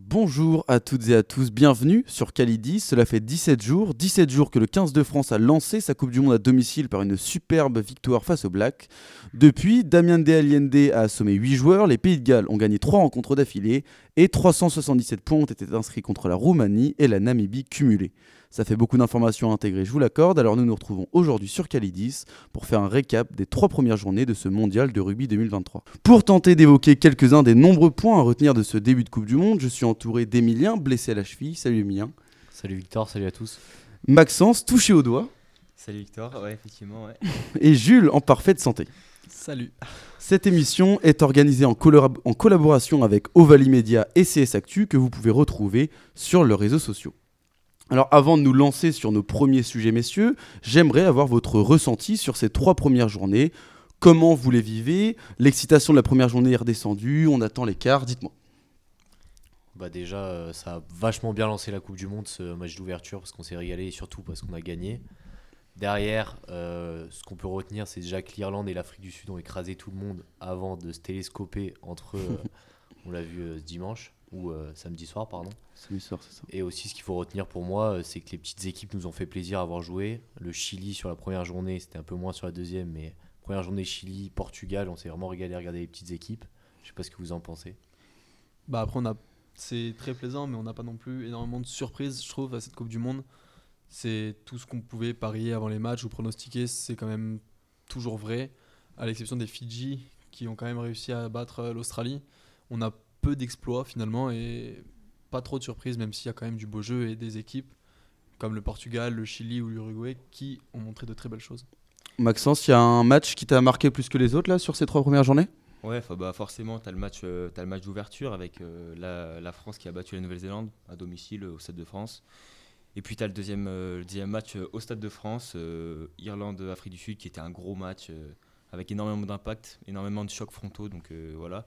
Bonjour à toutes et à tous, bienvenue sur Calidis. Cela fait 17 jours, 17 jours que le 15 de France a lancé sa Coupe du Monde à domicile par une superbe victoire face aux Blacks. Depuis, Damien De Allende a assommé 8 joueurs, les Pays de Galles ont gagné 3 rencontres d'affilée et 377 points ont été inscrits contre la Roumanie et la Namibie cumulée. Ça fait beaucoup d'informations à intégrer, je vous l'accorde, alors nous nous retrouvons aujourd'hui sur Calidis pour faire un récap des trois premières journées de ce mondial de rugby 2023. Pour tenter d'évoquer quelques-uns des nombreux points à retenir de ce début de Coupe du Monde, je suis entouré d'Emilien, blessé à la cheville. Salut Emilien. Salut Victor, salut à tous. Maxence, touché au doigt. Salut Victor, ouais, effectivement, ouais. Et Jules, en parfaite santé. Salut. Cette émission est organisée en, en collaboration avec Ovalie Media et CS Actu que vous pouvez retrouver sur leurs réseaux sociaux. Alors avant de nous lancer sur nos premiers sujets, messieurs, j'aimerais avoir votre ressenti sur ces trois premières journées. Comment vous les vivez? L'excitation de la première journée est redescendue, on attend l'écart, dites-moi. Bah déjà, euh, ça a vachement bien lancé la Coupe du Monde, ce match d'ouverture, parce qu'on s'est régalé et surtout parce qu'on a gagné. Derrière, euh, ce qu'on peut retenir, c'est déjà que l'Irlande et l'Afrique du Sud ont écrasé tout le monde avant de se télescoper entre eux. on l'a vu ce dimanche ou samedi soir, pardon. Samedi soir, c'est ça. Et aussi, ce qu'il faut retenir pour moi, c'est que les petites équipes nous ont fait plaisir à avoir joué. Le Chili sur la première journée, c'était un peu moins sur la deuxième, mais première journée Chili, Portugal, on s'est vraiment régalé à regarder les petites équipes. Je sais pas ce que vous en pensez. Bah après, on a, c'est très plaisant, mais on n'a pas non plus énormément de surprises, je trouve, à cette Coupe du Monde. C'est tout ce qu'on pouvait parier avant les matchs ou pronostiquer, c'est quand même toujours vrai, à l'exception des Fidji qui ont quand même réussi à battre l'Australie. On a peu d'exploits finalement et pas trop de surprises, même s'il y a quand même du beau jeu et des équipes comme le Portugal, le Chili ou l'Uruguay qui ont montré de très belles choses. Maxence, il y a un match qui t'a marqué plus que les autres là sur ces trois premières journées? Ouais, bah forcément, tu as le match, euh, as le match d'ouverture avec euh, la, la, France qui a battu la Nouvelle-Zélande à domicile au Stade de France. Et puis tu as le deuxième, euh, le deuxième match au Stade de France, Irlande-Afrique du Sud, qui était un gros match avec énormément d'impact, énormément de chocs frontaux. Donc voilà,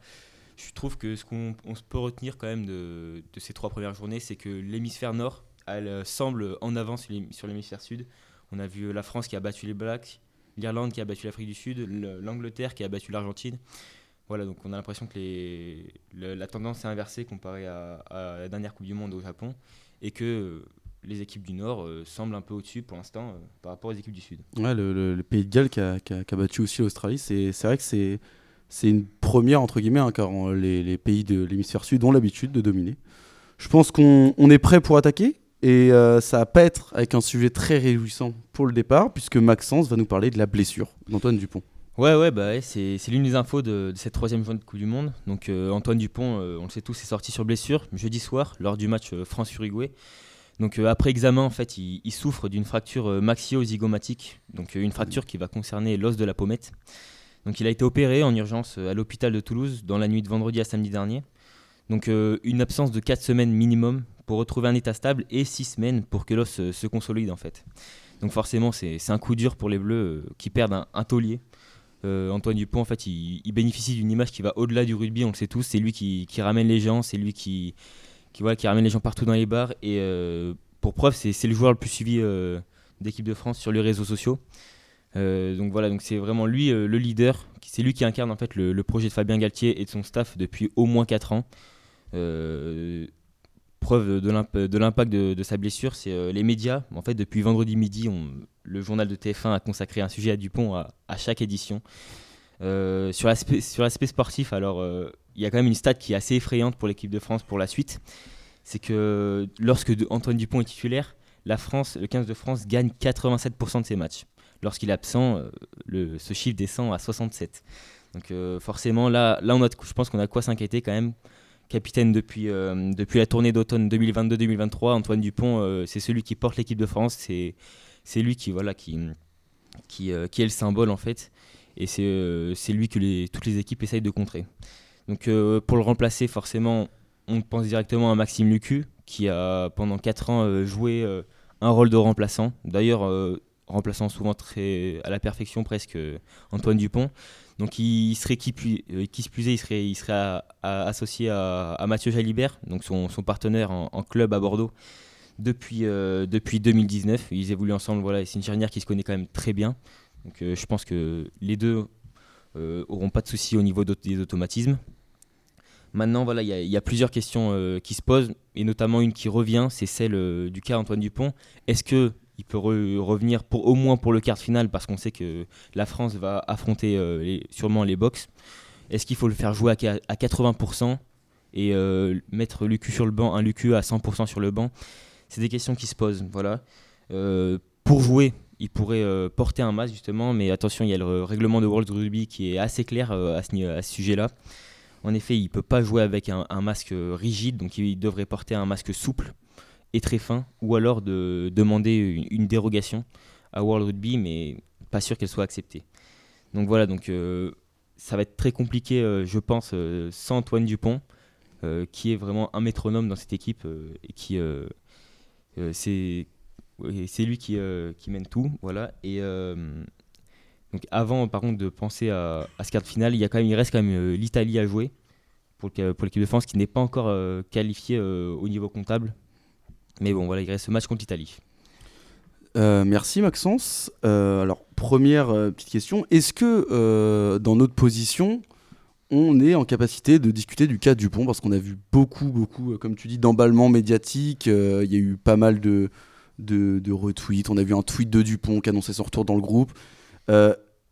je trouve que ce qu'on peut retenir quand même de, ces trois premières journées, c'est que l'hémisphère nord, elle euh, semble en avance sur l'hémisphère sud. On a vu la France qui a battu les Blacks, l'Irlande qui a battu l'Afrique du Sud, l'Angleterre qui a battu l'Argentine. Voilà, donc on a l'impression que la tendance est inversée comparée à, la dernière Coupe du Monde au Japon et que les équipes du Nord euh, semblent un peu au-dessus pour l'instant euh, par rapport aux équipes du Sud. Ouais, le, Pays de Galles qui a battu aussi l'Australie, c'est vrai que c'est c'est une première, entre guillemets, hein, car les, pays de l'hémisphère sud ont l'habitude de dominer. Je pense qu'on est prêt pour attaquer, et euh, ça va pas être avec un sujet très réjouissant pour le départ, puisque Maxence va nous parler de la blessure d'Antoine Dupont. Ouais, ouais, bah c'est l'une des infos de, cette troisième journée de Coupe du Monde. Donc euh, Antoine Dupont, euh, on le sait tous, est sorti sur blessure jeudi soir lors du match France-Uruguay. Donc après examen, en fait, il, il souffre d'une fracture maxio-zygomatique, donc une fracture qui va concerner l'os de la pommette. Donc il a été opéré en urgence euh, à l'hôpital de Toulouse dans la nuit de vendredi à samedi dernier. Donc euh, une absence de 4 semaines minimum pour retrouver un état stable et 6 semaines pour que l'os euh, se consolide en fait. Donc forcément c'est un coup dur pour les Bleus qui perdent un, taulier. Antoine Dupont en fait il, bénéficie d'une image qui va au-delà du rugby, on le sait tous, c'est lui qui, ramène les gens, c'est lui qui, qui, qui ramène les gens partout dans les bars et pour preuve c'est le joueur le plus suivi d'équipe de France sur les réseaux sociaux. Euh, donc voilà, donc c'est vraiment lui euh, le leader, c'est lui qui incarne en fait le, projet de Fabien Galtier et de son staff depuis au moins 4 ans. Euh, preuve de l'impact de, sa blessure, c'est les médias. En fait, depuis vendredi midi, le journal de TF1 a consacré un sujet à Dupont à, à chaque édition. sur l'aspect sportif, alors il y a quand même une stat qui est assez effrayante pour l'équipe de France pour la suite. C'est que lorsque Antoine Dupont est titulaire, la France, le 15 de France gagne 87% de ses matchs. Lorsqu'il est absent, euh, ce chiffre descend à 67. Donc euh, forcément, là, là on a, je pense qu'on a quoi s'inquiéter quand même. Capitaine depuis, euh, depuis la tournée d'automne 2022-2023, Antoine Dupont, c'est celui qui porte l'équipe de France. C'est, c'est lui qui, voilà, qui, qui, est le symbole en fait. Et c'est, c'est lui que les, toutes les équipes essayent de contrer. Donc pour le remplacer, forcément, on pense directement à Maxime Lucu, qui a pendant 4 ans joué un rôle de remplaçant. D'ailleurs, remplaçant souvent très à la perfection presque euh, Antoine Dupont. Donc il serait qui, euh, se plus serait, il serait associé à, Mathieu Jalibert, donc son, partenaire en, club à Bordeaux depuis, euh, depuis 2019. Ils évoluent ensemble, voilà, c'est une charnière qui se connaît quand même très bien. Donc je pense que les deux auront pas de soucis au niveau des automatismes. Maintenant, voilà, il y, a- plusieurs questions euh, qui se posent, et notamment une qui revient, c'est celle euh, du cas Antoine Dupont. Est-ce que il peut re- revenir pour au moins pour le quart de finale, parce qu'on sait que la France va affronter euh, les- sûrement les box. Est-ce qu'il faut le faire jouer à, qua- à 80% et euh, mettre Lucu sur le banc, un Lucu à 100% sur le banc? C'est des questions qui se posent. Voilà. Euh, pour jouer, il pourrait porter un masque justement, mais attention, il y a le règlement de World Rugby qui est assez clair à ce, sujet-là. En effet, il ne peut pas jouer avec un masque rigide, donc il devrait porter un masque souple et très fin, ou alors de demander une, dérogation à World Rugby, mais pas sûr qu'elle soit acceptée. Donc voilà, donc euh, ça va être très compliqué, euh, je pense, euh, sans Antoine Dupont, qui est vraiment un métronome dans cette équipe et qui c'est c'est lui qui, mène tout, voilà. Et donc avant, par contre, de penser à, ce quart de finale, il y a quand même, il reste quand même l'Italie à jouer pour, pour l'équipe de France, qui n'est pas encore qualifiée au niveau comptable. Mais bon, voilà, il reste ce match contre l'Italie. Euh, merci Maxence. Euh, alors première euh, petite question, est-ce que dans notre position, on est en capacité de discuter du cas Dupont? Parce qu'on a vu beaucoup, beaucoup, comme tu dis, d'emballement médiatique. Il y a eu pas mal de, de, de retweets. On a vu un tweet de Dupont qui annonçait son retour dans le groupe.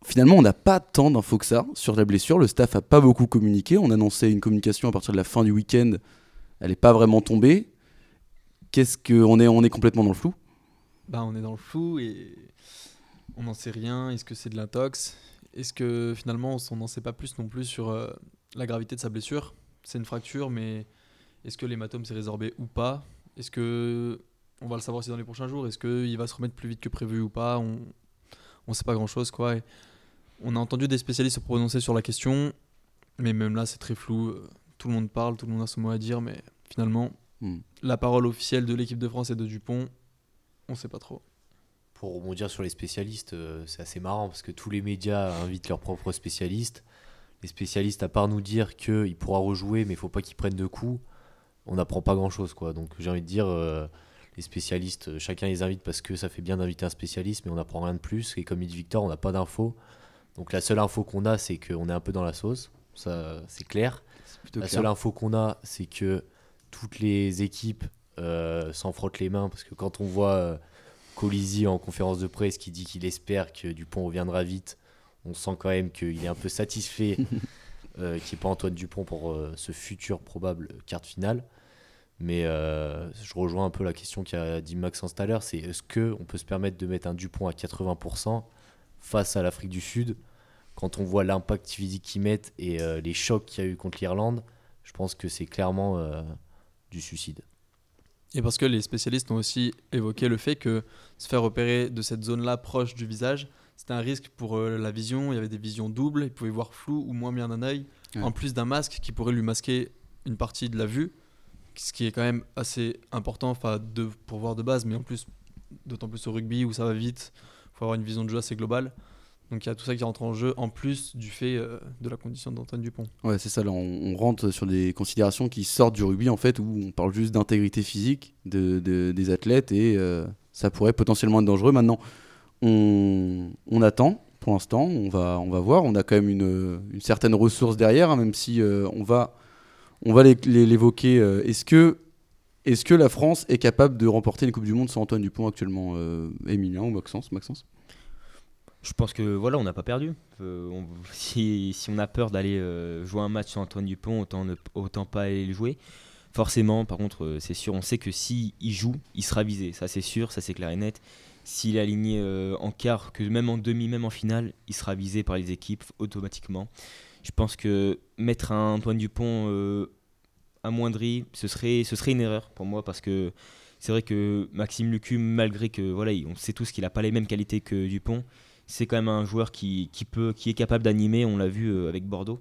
Finalement, on n'a pas tant d'infos que ça sur la blessure. Le staff a pas beaucoup communiqué. On annonçait une communication à partir de la fin du week-end. Elle n'est pas vraiment tombée. Qu'est-ce que on est, on est complètement dans le flou? Bah, on est dans le flou et on n'en sait rien. Est-ce que c'est de l'intox? Est-ce que finalement on n'en sait pas plus non plus sur euh, la gravité de sa blessure? C'est une fracture, mais est-ce que l'hématome s'est résorbé ou pas? Est-ce que on va le savoir aussi dans les prochains jours Est-ce qu'il va se remettre plus vite que prévu ou pas? On ne sait pas grand-chose quoi. Et on a entendu des spécialistes se prononcer sur la question, mais même là c'est très flou. Tout le monde parle, tout le monde a son mot à dire, mais finalement Hmm. la parole officielle de l'équipe de France et de Dupont, on sait pas trop. Pour rebondir sur les spécialistes, euh, c'est assez marrant parce que tous les médias invitent leurs propres spécialistes. Les spécialistes, à part nous dire qu'il pourra rejouer, mais il faut pas qu'il prenne de coups, on n'apprend pas grand chose. Quoi. Donc j'ai envie de dire, euh, les spécialistes, euh, chacun les invite parce que ça fait bien d'inviter un spécialiste, mais on n'apprend rien de plus. Et comme dit Victor, on n'a pas d'infos. Donc la seule info qu'on a, c'est qu'on est un peu dans la sauce. Ça, c'est clair. La clair. seule info qu'on a, c'est que toutes les équipes euh, s'en frottent les mains parce que quand on voit euh, Colisi en conférence de presse qui dit qu'il espère que Dupont reviendra vite, on sent quand même qu'il est un peu satisfait euh, qu'il n'y ait pas Antoine Dupont pour euh, ce futur probable quart de finale. Mais euh, je rejoins un peu la question qu'a dit Maxence tout à l'heure, c'est est-ce qu'on peut se permettre de mettre un Dupont à 80% face à l'Afrique du Sud? Quand on voit l'impact physique qu'ils mettent et les chocs qu'il y a eu contre l'Irlande, je pense que c'est clairement du suicide. Et parce que les spécialistes ont aussi évoqué le fait que se faire opérer de cette zone-là proche du visage, c'était un risque pour euh, la vision. Il y avait des visions doubles, il pouvait voir flou ou moins bien d'un œil, Ouais. en plus d'un masque qui pourrait lui masquer une partie de la vue, ce qui est quand même assez important de, pour voir de base, mais en plus, d'autant plus au rugby où ça va vite, il faut avoir une vision de jeu assez globale. Donc il y a tout ça qui rentre en jeu, en plus du fait euh, de la condition d'Antoine Dupont. Ouais, c'est ça. On, rentre sur des considérations qui sortent du rugby, en fait, où on parle juste d'intégrité physique de, de- des athlètes et euh, ça pourrait potentiellement être dangereux. Maintenant, on, attend pour l'instant. On va, on va voir. On a quand même une, certaine ressource derrière, hein, même si euh, on va, on va l'évoquer. Est-ce que, est que la France est capable de remporter une Coupe du Monde sans Antoine Dupont actuellement Emilien ou Maxence, Maxence? Je pense que voilà, on n'a pas perdu. Euh, si, si on a peur d'aller euh, jouer un match sans Antoine Dupont, autant, ne, autant pas aller le jouer. Forcément, par contre, euh, c'est sûr, on sait que s'il joue, il sera visé. Ça, c'est sûr, ça, c'est clair et net. S'il est aligné en quart, que même en demi, même en finale, il sera visé par les équipes automatiquement. Je pense que mettre Antoine Dupont amoindri, ce serait, ce serait une erreur pour moi parce que c'est vrai que Maxime Lucu, malgré que voilà, on sait tous qu'il n'a pas les mêmes qualités que Dupont, c'est quand même un joueur qui, qui, peut, qui est capable d'animer, on l'a vu euh, avec Bordeaux.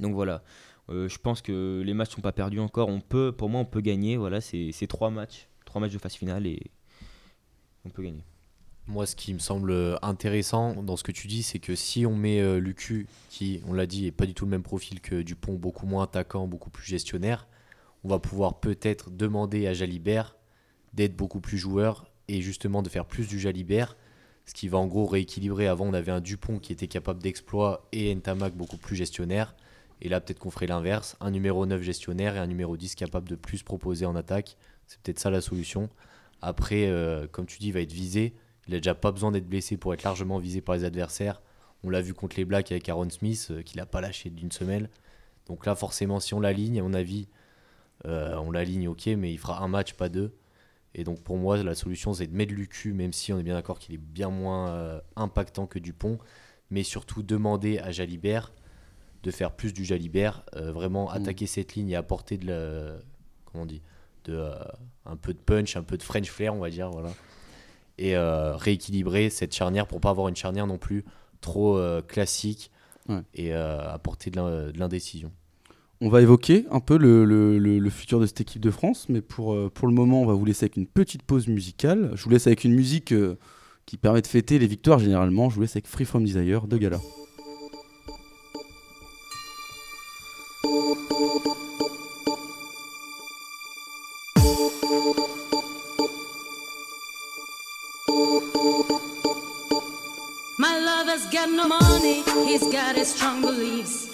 Donc voilà, Euh, je pense que les matchs sont pas perdus encore. On peut, pour moi, on peut gagner. Voilà, c'est trois matchs, trois matchs de phase finale et on peut gagner. Moi, ce qui me semble euh, intéressant dans ce que tu dis, c'est que si on met Lucu, qui, on l'a dit, est pas du tout le même profil que Dupont, beaucoup moins attaquant, beaucoup plus gestionnaire, on va pouvoir peut-être demander à Jalibert d'être beaucoup plus joueur et justement de faire plus du Jalibert, ce qui va en gros rééquilibrer. Avant, on avait un Dupont qui était capable d'exploit et Ntamak beaucoup plus gestionnaire. Et là, peut-être qu'on ferait l'inverse un numéro 9 gestionnaire et un numéro 10 capable de plus proposer en attaque. C'est peut-être ça la solution. Après, euh, comme tu dis, il va être visé. Il n'a déjà pas besoin d'être blessé pour être largement visé par les adversaires. On l'a vu contre les Blacks avec Aaron Smith, euh, qu'il n'a pas lâché d'une semelle. Donc là, forcément, si on l'aligne, à mon avis, euh, on l'aligne, ok, mais il fera un match, pas deux. Et donc pour moi, la solution, c'est de mettre Lucu, même si on est bien d'accord qu'il est bien moins euh, impactant que Dupont, mais surtout demander à Jalibert de faire plus du Jalibert, euh, vraiment attaquer cette ligne et apporter de la, comment on dit, de, euh, un peu de punch, un peu de French flair, on va dire, voilà. Et rééquilibrer cette charnière pour pas avoir une charnière non plus trop classique Ouais. et apporter de l'indécision. On va évoquer un peu le, futur de cette équipe de France, mais pour, euh, pour le moment, on va vous laisser avec une petite pause musicale. Je vous laisse avec une musique euh, qui permet de fêter les victoires généralement. Je vous laisse avec Free From Desire de Gala. My lover's got no money, he's got his strong beliefs.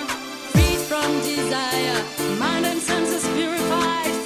fire. Mind and senses purified.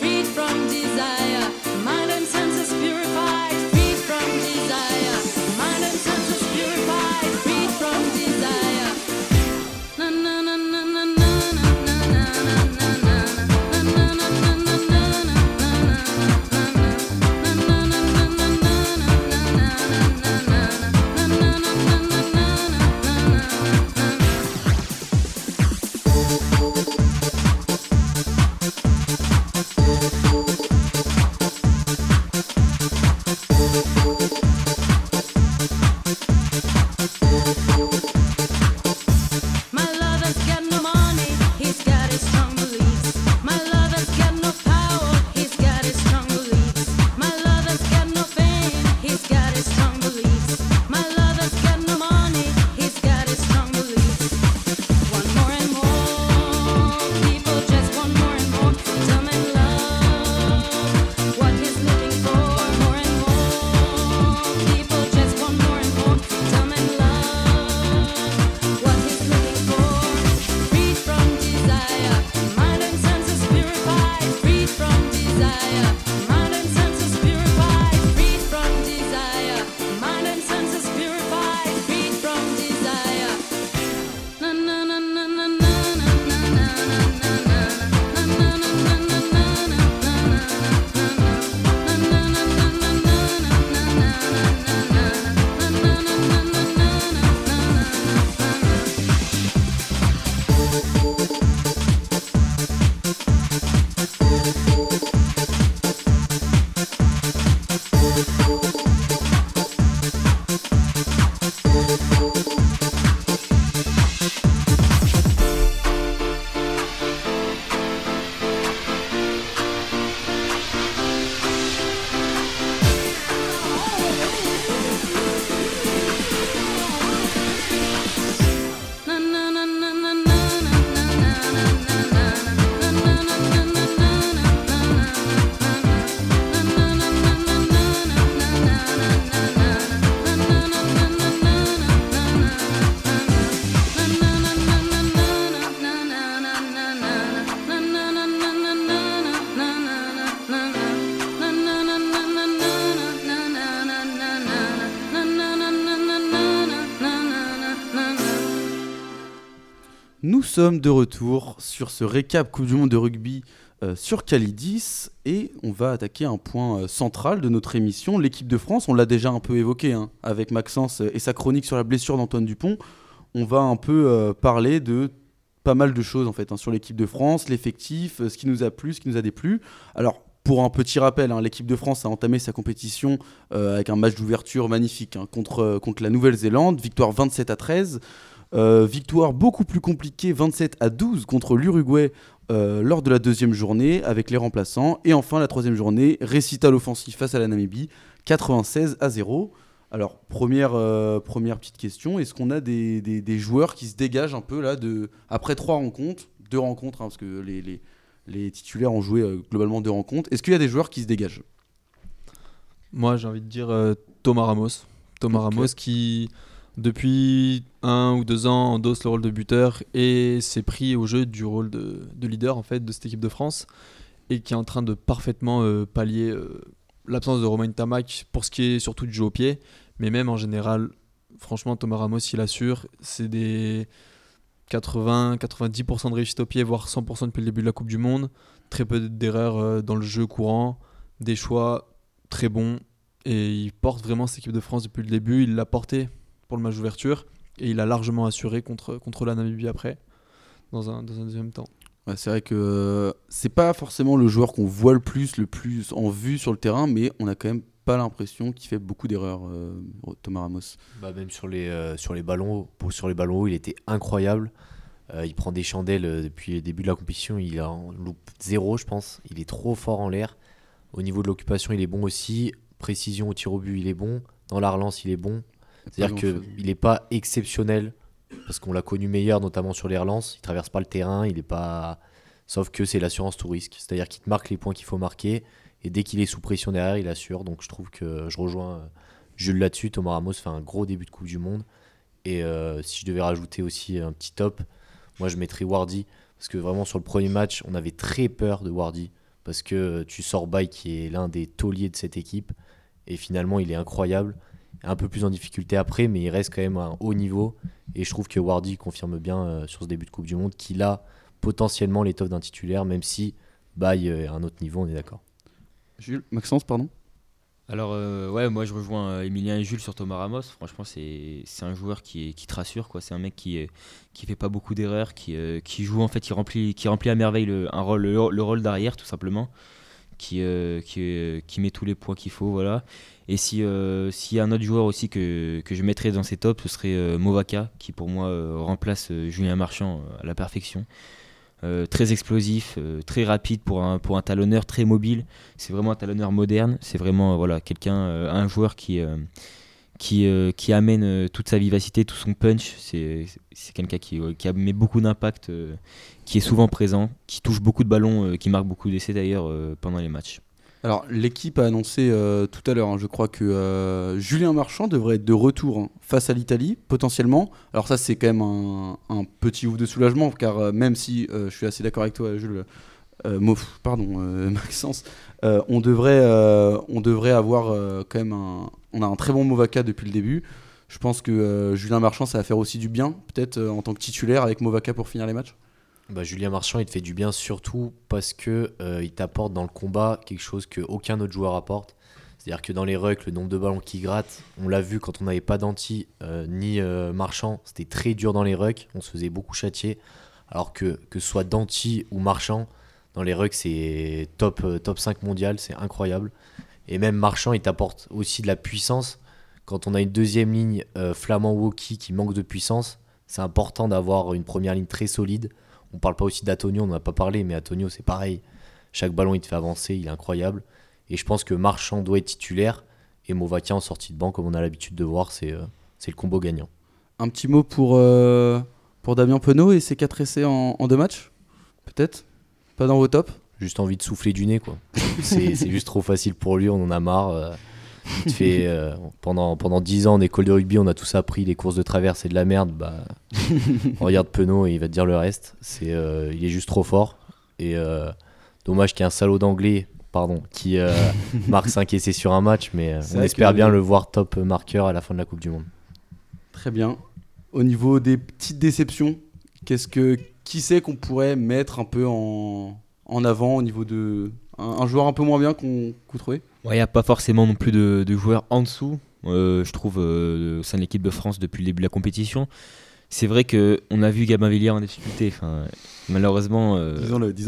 Sommes de retour sur ce récap Coupe du Monde de rugby euh, sur Calidis et on va attaquer un point euh, central de notre émission, l'équipe de France. On l'a déjà un peu évoqué hein, avec Maxence et sa chronique sur la blessure d'Antoine Dupont. On va un peu euh, parler de pas mal de choses en fait hein, sur l'équipe de France, l'effectif, euh, ce qui nous a plu, ce qui nous a déplu. Alors pour un petit rappel, hein, l'équipe de France a entamé sa compétition euh, avec un match d'ouverture magnifique contre, euh, contre la Nouvelle-Zélande, victoire 27 à 13. Euh, victoire beaucoup plus compliquée, 27 à 12 contre l'Uruguay euh, lors de la deuxième journée avec les remplaçants. Et enfin, la troisième journée, récital offensif face à la Namibie, 96 à 0. Alors, première, euh, première petite question, est-ce qu'on a des, des- des joueurs qui se dégagent un peu là de, après trois rencontres, deux rencontres, hein, parce que les, les- les titulaires ont joué globalement deux rencontres, est-ce qu'il y a des joueurs qui se dégagent? Moi, j'ai envie de dire Thomas Ramos. Thomas. Ramos qui, depuis un ou deux ans, endosse le rôle de buteur et s'est pris au jeu du rôle de, de leader en fait de cette équipe de France et qui est en train de parfaitement euh, pallier euh, l'absence de Romain Tamac pour ce qui est surtout du jeu au pied, mais même en général, franchement, Thomas Ramos, il assure. C'est des 80-90% de réussite au pied, voire 100% depuis le début de la Coupe du Monde. Très peu d'erreurs euh, dans le jeu courant, des choix très bons et il porte vraiment cette équipe de France depuis le début. Il l'a porté pour le match d'ouverture et il a largement assuré contre, contre la Namibie après, dans un, dans un deuxième temps. Ouais, c'est vrai que euh, c'est pas forcément le joueur qu'on voit le plus, le plus en vue sur le terrain, mais on a quand même pas l'impression qu'il fait beaucoup d'erreurs, euh, Thomas Ramos. Bah, même sur les, euh, sur les ballons hauts, pour, sur les ballons hauts, il était incroyable. Euh, il prend des chandelles depuis le début de la compétition. Il en loupe zéro, je pense. Il est trop fort en l'air. Au niveau de l'occupation, il est bon aussi. Précision au tir au but, il est bon. Dans la relance, il est bon. C'est-à-dire qu'il n'est pas exceptionnel. Parce qu'on l'a connu meilleur, notamment sur les relances. Il traverse pas le terrain. Il est pas. Sauf que c'est l'assurance tout risque. C'est-à-dire qu'il te marque les points qu'il faut marquer. Et dès qu'il est sous pression derrière, il assure. Donc je trouve que je rejoins euh, Jules là-dessus. Thomas Ramos fait un gros début de Coupe du Monde. Et euh, si je devais rajouter aussi un petit top, moi je mettrais Wardy. Parce que vraiment sur le premier match, on avait très peur de Wardy. Parce que tu sors Bay qui est l'un des tauliers de cette équipe. Et finalement, il est incroyable. Un peu plus en difficulté après, mais il reste quand même à un haut niveau. Et je trouve que Wardy confirme bien euh, sur ce début de Coupe du Monde qu'il a potentiellement l'étoffe d'un titulaire, même si Bay euh, est à un autre niveau, on est d'accord. Jules, Maxence, pardon? Alors, euh, ouais, moi je rejoins euh, Emilien et Jules sur Thomas Ramos. Franchement, c'est c'est un joueur qui, qui te rassure. quoi. C'est un mec qui, est, qui fait pas beaucoup d'erreurs, qui, euh, qui joue en fait, qui remplit, qui remplit à merveille le, un rôle, le, le rôle d'arrière, tout simplement. Qui, euh, qui, euh, qui met tous les points qu'il faut. Voilà. Et euh, s'il y a un autre joueur aussi que, que je mettrais dans ces tops, ce serait euh, Movaka, qui pour moi remplace Julien Marchand à la perfection. Très explosif, très rapide pour un, pour un talonneur, très mobile. C'est vraiment un talonneur moderne. C'est vraiment voilà, quelqu'un, un joueur qui, qui, euh, qui amène euh, toute sa vivacité, tout son punch. C'est, quelqu'un qui, qui met beaucoup d'impact, euh, qui est souvent présent, qui touche beaucoup de ballons, qui marque beaucoup d'essais d'ailleurs pendant les matchs. Alors, l'équipe a annoncé tout à l'heure, hein, je crois que Julien Marchand devrait être de retour hein, face à l'Italie, potentiellement. Alors ça, c'est quand même un, un petit ouf de soulagement, car même si je suis assez d'accord avec toi, Jules, pardon, Maxence, on, devrait, on devrait avoir quand même un... On a un très bon Movaka depuis le début. Je pense que euh, Julien Marchand, ça va faire aussi du bien, peut-être euh, en tant que titulaire avec Movaka pour finir les matchs. Bah, Julien Marchand, il te fait du bien surtout parce que euh, il t'apporte dans le combat quelque chose que aucun autre joueur apporte. C'est-à-dire que dans les rucks, le nombre de ballons qu'il gratte, on l'a vu quand on n'avait pas d'anti euh, ni Marchand, c'était très dur dans les rucks, on se faisait beaucoup châtier. Alors que que ce soit Danti ou Marchand, dans les rucks, c'est top, top 5 mondial, c'est incroyable. Et même Marchand, il t'apporte aussi de la puissance. Quand on a une deuxième ligne euh, flamand-woki qui manque de puissance, c'est important d'avoir une première ligne très solide. On parle pas aussi d'Atonio, on n'en a pas parlé, mais Atonio c'est pareil. Chaque ballon il te fait avancer, il est incroyable. Et je pense que Marchand doit être titulaire et Movakia en sortie de banc, comme on a l'habitude de voir, c'est euh, le combo gagnant. Un petit mot pour, euh, Damien Penaud et ses 4 essais en, en deux matchs Peut-être? Pas dans vos tops? Juste envie de souffler du nez, quoi. C'est juste trop facile pour lui, on en a marre. euh, il te fait, euh, pendant, pendant 10 ans en école de rugby, on a tous appris les courses de travers, c'est de la merde. Bah, on regarde Penaud et il va te dire le reste. C'est, euh, il est juste trop fort. Et euh, dommage qu'il y ait un salaud d'anglais pardon, qui marque 5 essais sur un match, mais on espère que- bien le voir top marqueur à la fin de la Coupe du Monde. Très bien. Au niveau des petites déceptions, qu'est-ce que qui c'est qu'on pourrait mettre un peu en, en avant au niveau de un, un joueur un peu moins bien qu'on vous trouvez Il n'y a pas forcément non plus de, de joueurs en dessous, euh, je trouve, euh, au sein de l'équipe de France depuis le début de la compétition. c'est vrai que on a vu Gabin Villiers en difficulté. Enfin, malheureusement, euh,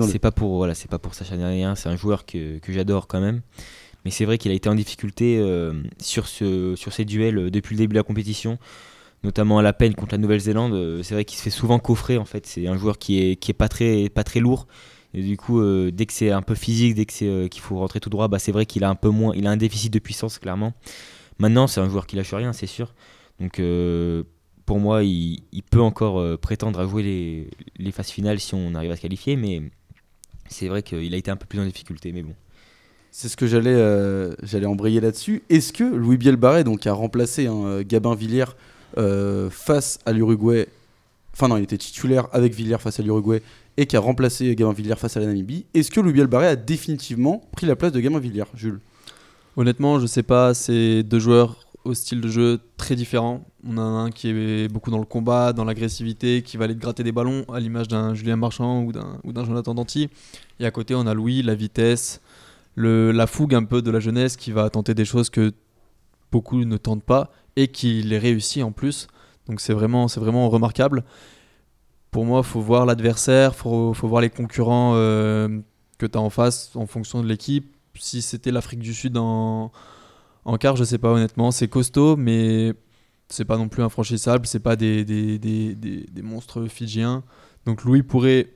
c'est pas pour voilà, c'est pas pour s'acharner à rien. C'est un joueur que, que j'adore quand même. Mais c'est vrai qu'il a été en difficulté euh, sur, ce, sur ces duels euh, depuis le début de la compétition, notamment à la peine contre la Nouvelle-Zélande. C'est vrai qu'il se fait souvent coffrer en fait. C'est un joueur qui est, qui est pas, très, pas très lourd. Et du coup, euh, dès que c'est un peu physique, dès que c'est euh, qu'il faut rentrer tout droit, bah, c'est vrai qu'il a un peu moins, il a un déficit de puissance clairement. Maintenant, c'est un joueur qui lâche rien, c'est sûr. Donc euh, pour moi, il, peut encore prétendre à jouer les, phases finales si on arrive à se qualifier, mais c'est vrai qu'il a été un peu plus en difficulté. Mais bon. C'est ce que j'allais embrayer là-dessus. Est-ce que Louis Bielbarré donc a remplacé hein, Gabin Villiers face à l'Uruguay Enfin non, il était titulaire avec Villiers face à l'Uruguay et qui a remplacé Gabin Villiers face à la Namibie. Est-ce que Louis Bielbarré a définitivement pris la place de Gabin Villiers, Jules? Honnêtement, je sais pas, c'est deux joueurs au style de jeu très différents. On a un qui est beaucoup dans le combat, dans l'agressivité, qui va aller te gratter des ballons, à l'image d'un Julien Marchand ou d'un ou d'un Jonathan Danty. Et à côté, on a Louis, la vitesse, la fougue un peu de la jeunesse qui va tenter des choses que beaucoup ne tentent pas et qui les réussit en plus. Donc c'est vraiment, c'est vraiment remarquable. Pour moi, faut voir l'adversaire, faut, faut voir les concurrents euh, que tu as en face en fonction de l'équipe. Si c'était l'Afrique du Sud en, en quart, je sais pas honnêtement. C'est costaud, mais c'est pas non plus infranchissable. C'est pas des, des, des, des, monstres fidjiens. Donc Louis pourrait,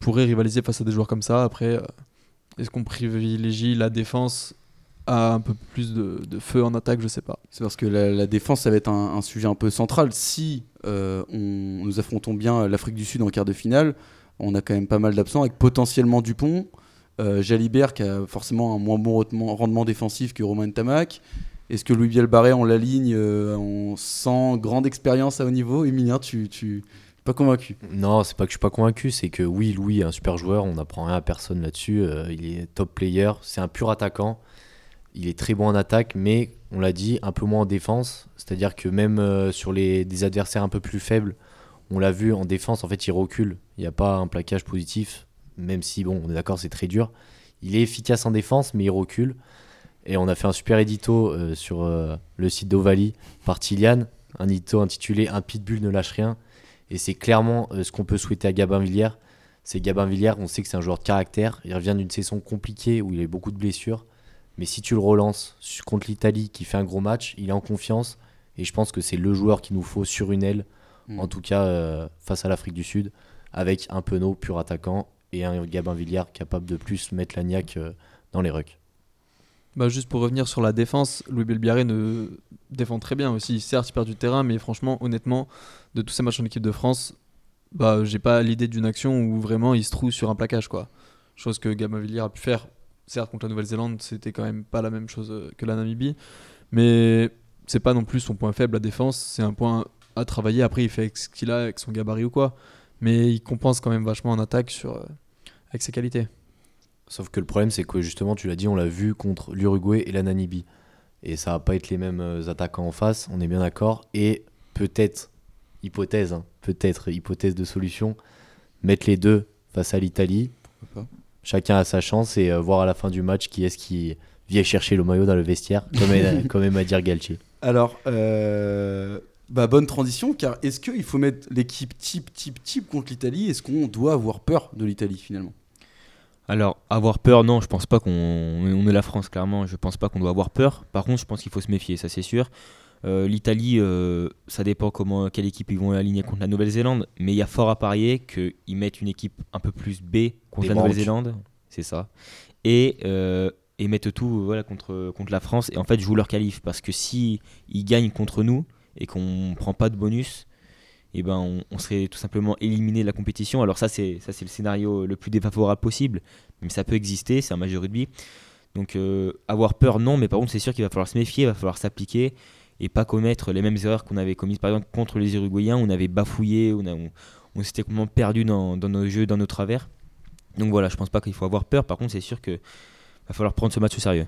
pourrait rivaliser face à des joueurs comme ça. Après, euh, est-ce qu'on privilégie la défense un peu plus de, de feu en attaque Je sais pas. C'est parce que la, la défense, ça va être un, un sujet un peu central. Si euh, on, nous affrontons bien l'Afrique du Sud en quart de finale, on a quand même pas mal d'absents avec potentiellement Dupont, euh, Jalibert qui a forcément un moins bon rendement, défensif que Romain Tamac. Est-ce que Louis Bielbarré on l'aligne euh, en- sans grande expérience à haut niveau Emilien, tu, tu pas convaincu? Non, c'est pas que je suis pas convaincu, c'est que oui, Louis est un super joueur, on n'apprend rien à personne là-dessus. euh, il est top player, c'est un pur attaquant. Il est très bon en attaque, mais on l'a dit, un peu moins en défense. C'est-à-dire que même euh, sur les, des adversaires un peu plus faibles, on l'a vu en défense, en fait, il recule. Il n'y a pas un plaquage positif, même si, bon, on est d'accord, c'est très dur. Il est efficace en défense, mais il recule. Et on a fait un super édito euh, sur euh, le site d'Ovalie par Tilian, un édito intitulé Un pitbull ne lâche rien. Et c'est clairement ce qu'on peut souhaiter à Gabin Villiers. C'est Gabin Villiers, on sait que c'est un joueur de caractère. Il revient d'une saison compliquée où il a eu beaucoup de blessures. Mais si tu le relances contre l'Italie qui fait un gros match, il est en confiance. Et je pense que c'est le joueur qu'il nous faut sur une aile, Mm. en tout cas euh, face à l'Afrique du Sud, avec un Penaud pur attaquant et un Gabin Villiers capable de plus mettre la niaque euh, dans les rucks. Bah, juste pour revenir sur la défense, Louis Belbiaré ne défend très bien aussi. Certes, il perd du terrain, mais franchement, honnêtement, de tous ces matchs en équipe de France, bah, j'ai pas l'idée d'une action où vraiment il se trouve sur un plaquage. quoi. Chose que Gamavilliers a pu faire. Certes, contre la Nouvelle-Zélande, c'était quand même pas la même chose euh, que la Namibie. Mais c'est pas non plus son point faible, la défense. C'est un point à travailler. Après, il fait avec ce qu'il a, avec son gabarit ou quoi. Mais il compense quand même vachement en attaque sur, euh, avec ses qualités. Sauf que le problème, c'est que justement, tu l'as dit, on l'a vu contre l'Uruguay et la Namibie. Et ça va pas être les mêmes euh, attaquants en face, on est bien d'accord. Et peut-être, hypothèse, hein, peut-être, hypothèse de solution, mettre les deux face à l'Italie. Chacun a sa chance et euh, voir à la fin du match qui est-ce qui vient chercher le maillot dans le vestiaire, comme, aime- comme aime à dire Galtier. Alors, euh, bah, bonne transition, car est-ce qu'il faut mettre l'équipe type, type, type contre l'Italie? Est-ce qu'on doit avoir peur de l'Italie finalement? Alors, avoir peur, non, je pense pas qu'on on est la France, clairement. Je pense pas qu'on doit avoir peur. Par contre, je pense qu'il faut se méfier, ça c'est sûr. Euh, L'Italie, euh, ça dépend comment, quelle équipe ils vont aligner contre la Nouvelle-Zélande. Mais il y a fort à parier qu'ils mettent une équipe un peu plus B contre Des la. Nouvelle-Zélande. C'est ça. Et, euh, et mettent tout voilà, contre, contre la France. Et en fait, jouent leur qualif. Parce que si ils gagnent contre nous et qu'on prend pas de bonus, eh ben, on, on serait tout simplement éliminé de la compétition. Alors ça, c'est ça, c'est le scénario le plus défavorable possible, mais ça peut exister, c'est un match de rugby. Donc euh, avoir peur, non, mais par contre, c'est sûr qu'il va falloir se méfier, il va falloir s'appliquer et pas commettre les mêmes erreurs qu'on avait commises par exemple contre les Uruguayens, on avait bafouillé, on, on, s'était complètement perdu dans, nos jeux, dans nos travers. Donc voilà, je pense pas qu'il faut avoir peur, par contre, c'est sûr qu'il va falloir prendre ce match au sérieux.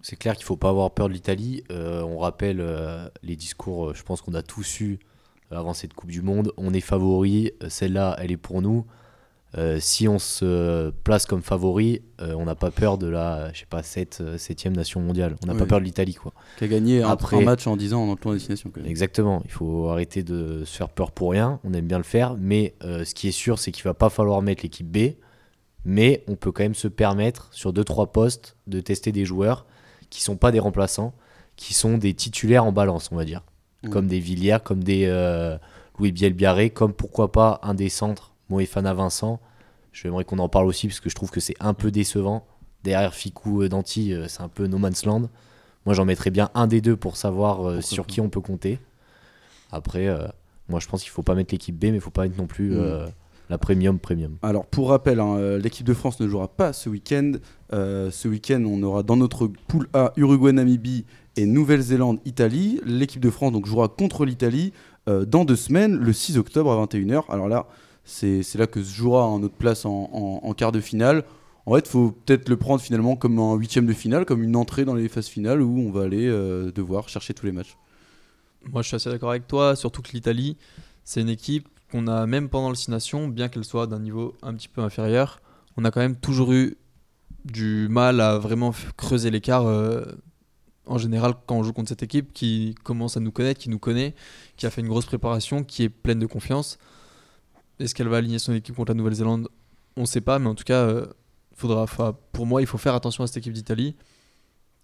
C'est clair qu'il faut pas avoir peur de l'Italie. Euh, on rappelle euh, les discours, euh, je pense qu'on a tous eu avant cette Coupe du Monde. On est favori, celle-là, elle est pour nous. Euh, si on se place comme favori, euh, on n'a pas peur de la, je sais pas, 7 septième nation mondiale. On n'a pas peur de l'Italie, quoi. Qui a gagné Après- un match en 10 ans en tournoi destination. quand même. Exactement. Il faut arrêter de se faire peur pour rien. On aime bien le faire, mais euh, ce qui est sûr, c'est qu'il va pas falloir mettre l'équipe B. Mais on peut quand même se permettre sur 2-3 postes de tester des joueurs qui sont pas des remplaçants, qui sont des titulaires en balance, on va dire, comme des Villiers, comme des euh, Louis Bielbiaré, comme pourquoi pas un des centres, Moefana Vincent. J'aimerais qu'on en parle aussi parce que je trouve que c'est un peu décevant. Derrière Ficou euh, Danti, euh, c'est un peu no man's land. Moi, j'en mettrais bien un des deux pour savoir euh, sur qui on peut compter. Après, euh, moi, je pense qu'il faut pas mettre l'équipe B, mais il faut pas mettre non plus Mm. la premium premium. Alors pour rappel, hein, l'équipe de France ne jouera pas ce week-end. Euh, ce week-end, on aura dans notre poule A Uruguay, Namibie et Nouvelle-Zélande, Italie. L'équipe de France donc jouera contre l'Italie dans deux semaines, le 6 octobre à 21h. Alors là, c'est là que se jouera notre place en, quart de finale. En fait, il faut peut-être le prendre finalement comme un huitième de finale, comme une entrée dans les phases finales où on va aller euh, devoir chercher tous les matchs. Moi, je suis assez d'accord avec toi, surtout que l'Italie, c'est une équipe qu'on a même pendant le Six Nations, bien qu'elle soit d'un niveau un petit peu inférieur, on a quand même toujours eu du mal à vraiment creuser l'écart. euh, en général, quand on joue contre cette équipe qui commence à nous connaître, qui nous connaît, qui a fait une grosse préparation, qui est pleine de confiance. Est-ce qu'elle va aligner son équipe contre la Nouvelle-Zélande? On ne sait pas, mais en tout cas, euh, faudra, pour moi, il faut faire attention à cette équipe d'Italie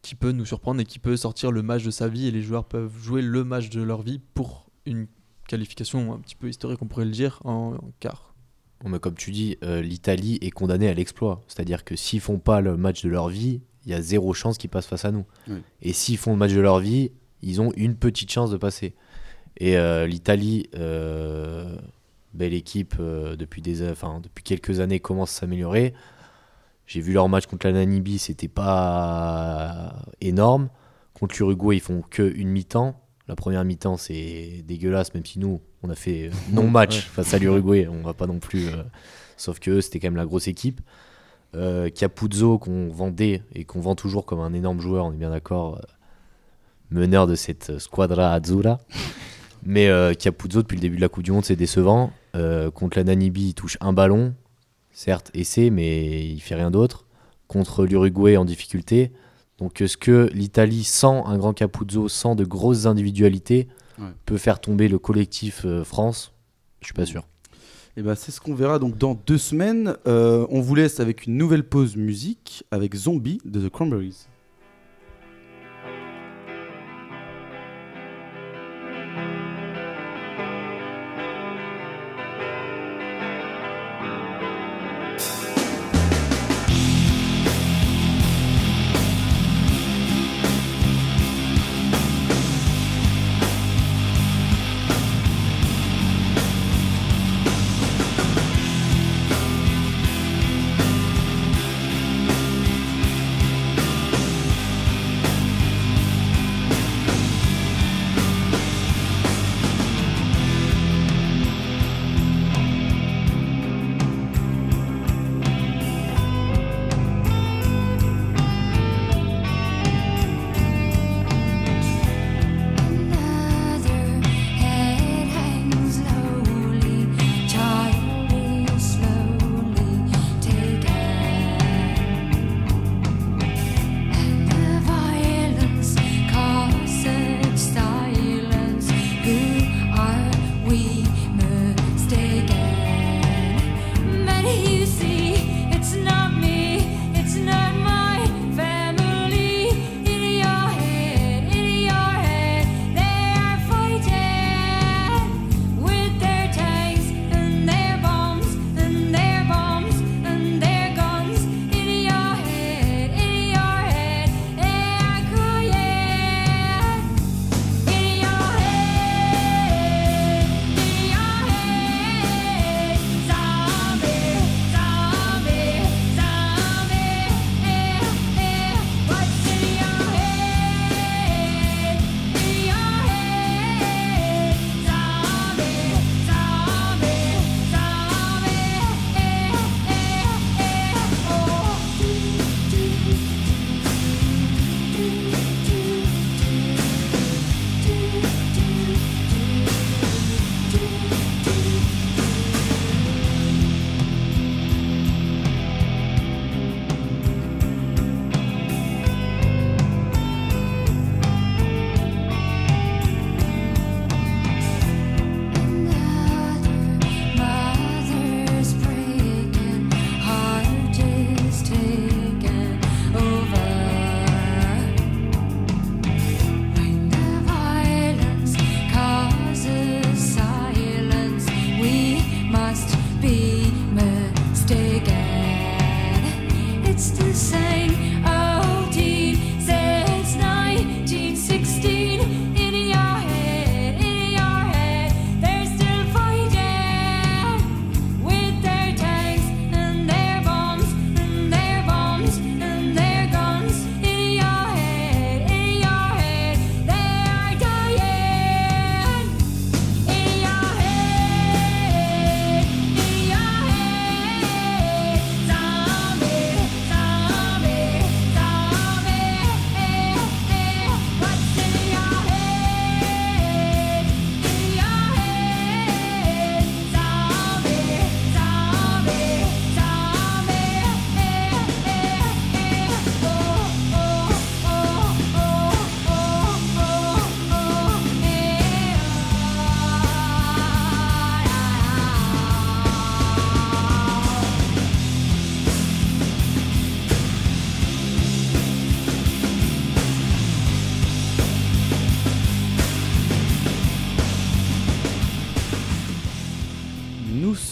qui peut nous surprendre et qui peut sortir le match de sa vie et les joueurs peuvent jouer le match de leur vie pour une qualification un petit peu historique, on pourrait le dire, en, en quart. Bon, mais comme tu dis, euh, l'Italie est condamnée à l'exploit. C'est-à-dire que s'ils font pas le match de leur vie, il y a zéro chance qu'ils passent face à nous. Oui. Et s'ils font le match de leur vie, ils ont une petite chance de passer. Et euh, l'Italie, euh, belle équipe euh, depuis, des, enfin, depuis quelques années, commence à s'améliorer. J'ai vu leur match contre la Namibie, c'était pas énorme. Contre l'Uruguay, ils font que une mi-temps. La première mi-temps, c'est dégueulasse, même si nous, on a fait non-match Ouais. face à l'Uruguay. On va pas non plus. euh, sauf que eux, c'était quand même la grosse équipe. Euh, Capuzzo, qu'on vendait et qu'on vend toujours comme un énorme joueur, on est bien d'accord, euh, meneur de cette squadra azzurra. Mais euh, Capuzzo, depuis le début de la Coupe du Monde, c'est décevant. Euh, contre la Namibie, il touche un ballon, certes, essai, mais il fait rien d'autre. Contre l'Uruguay en difficulté. Donc, est-ce que l'Italie, sans un grand Capuzzo, sans de grosses individualités, Ouais. peut faire tomber le collectif euh, France? Je suis pas sûr. Et ben, c'est ce qu'on verra donc dans deux semaines. On vous laisse avec une nouvelle pause musique avec Zombie de The Cranberries.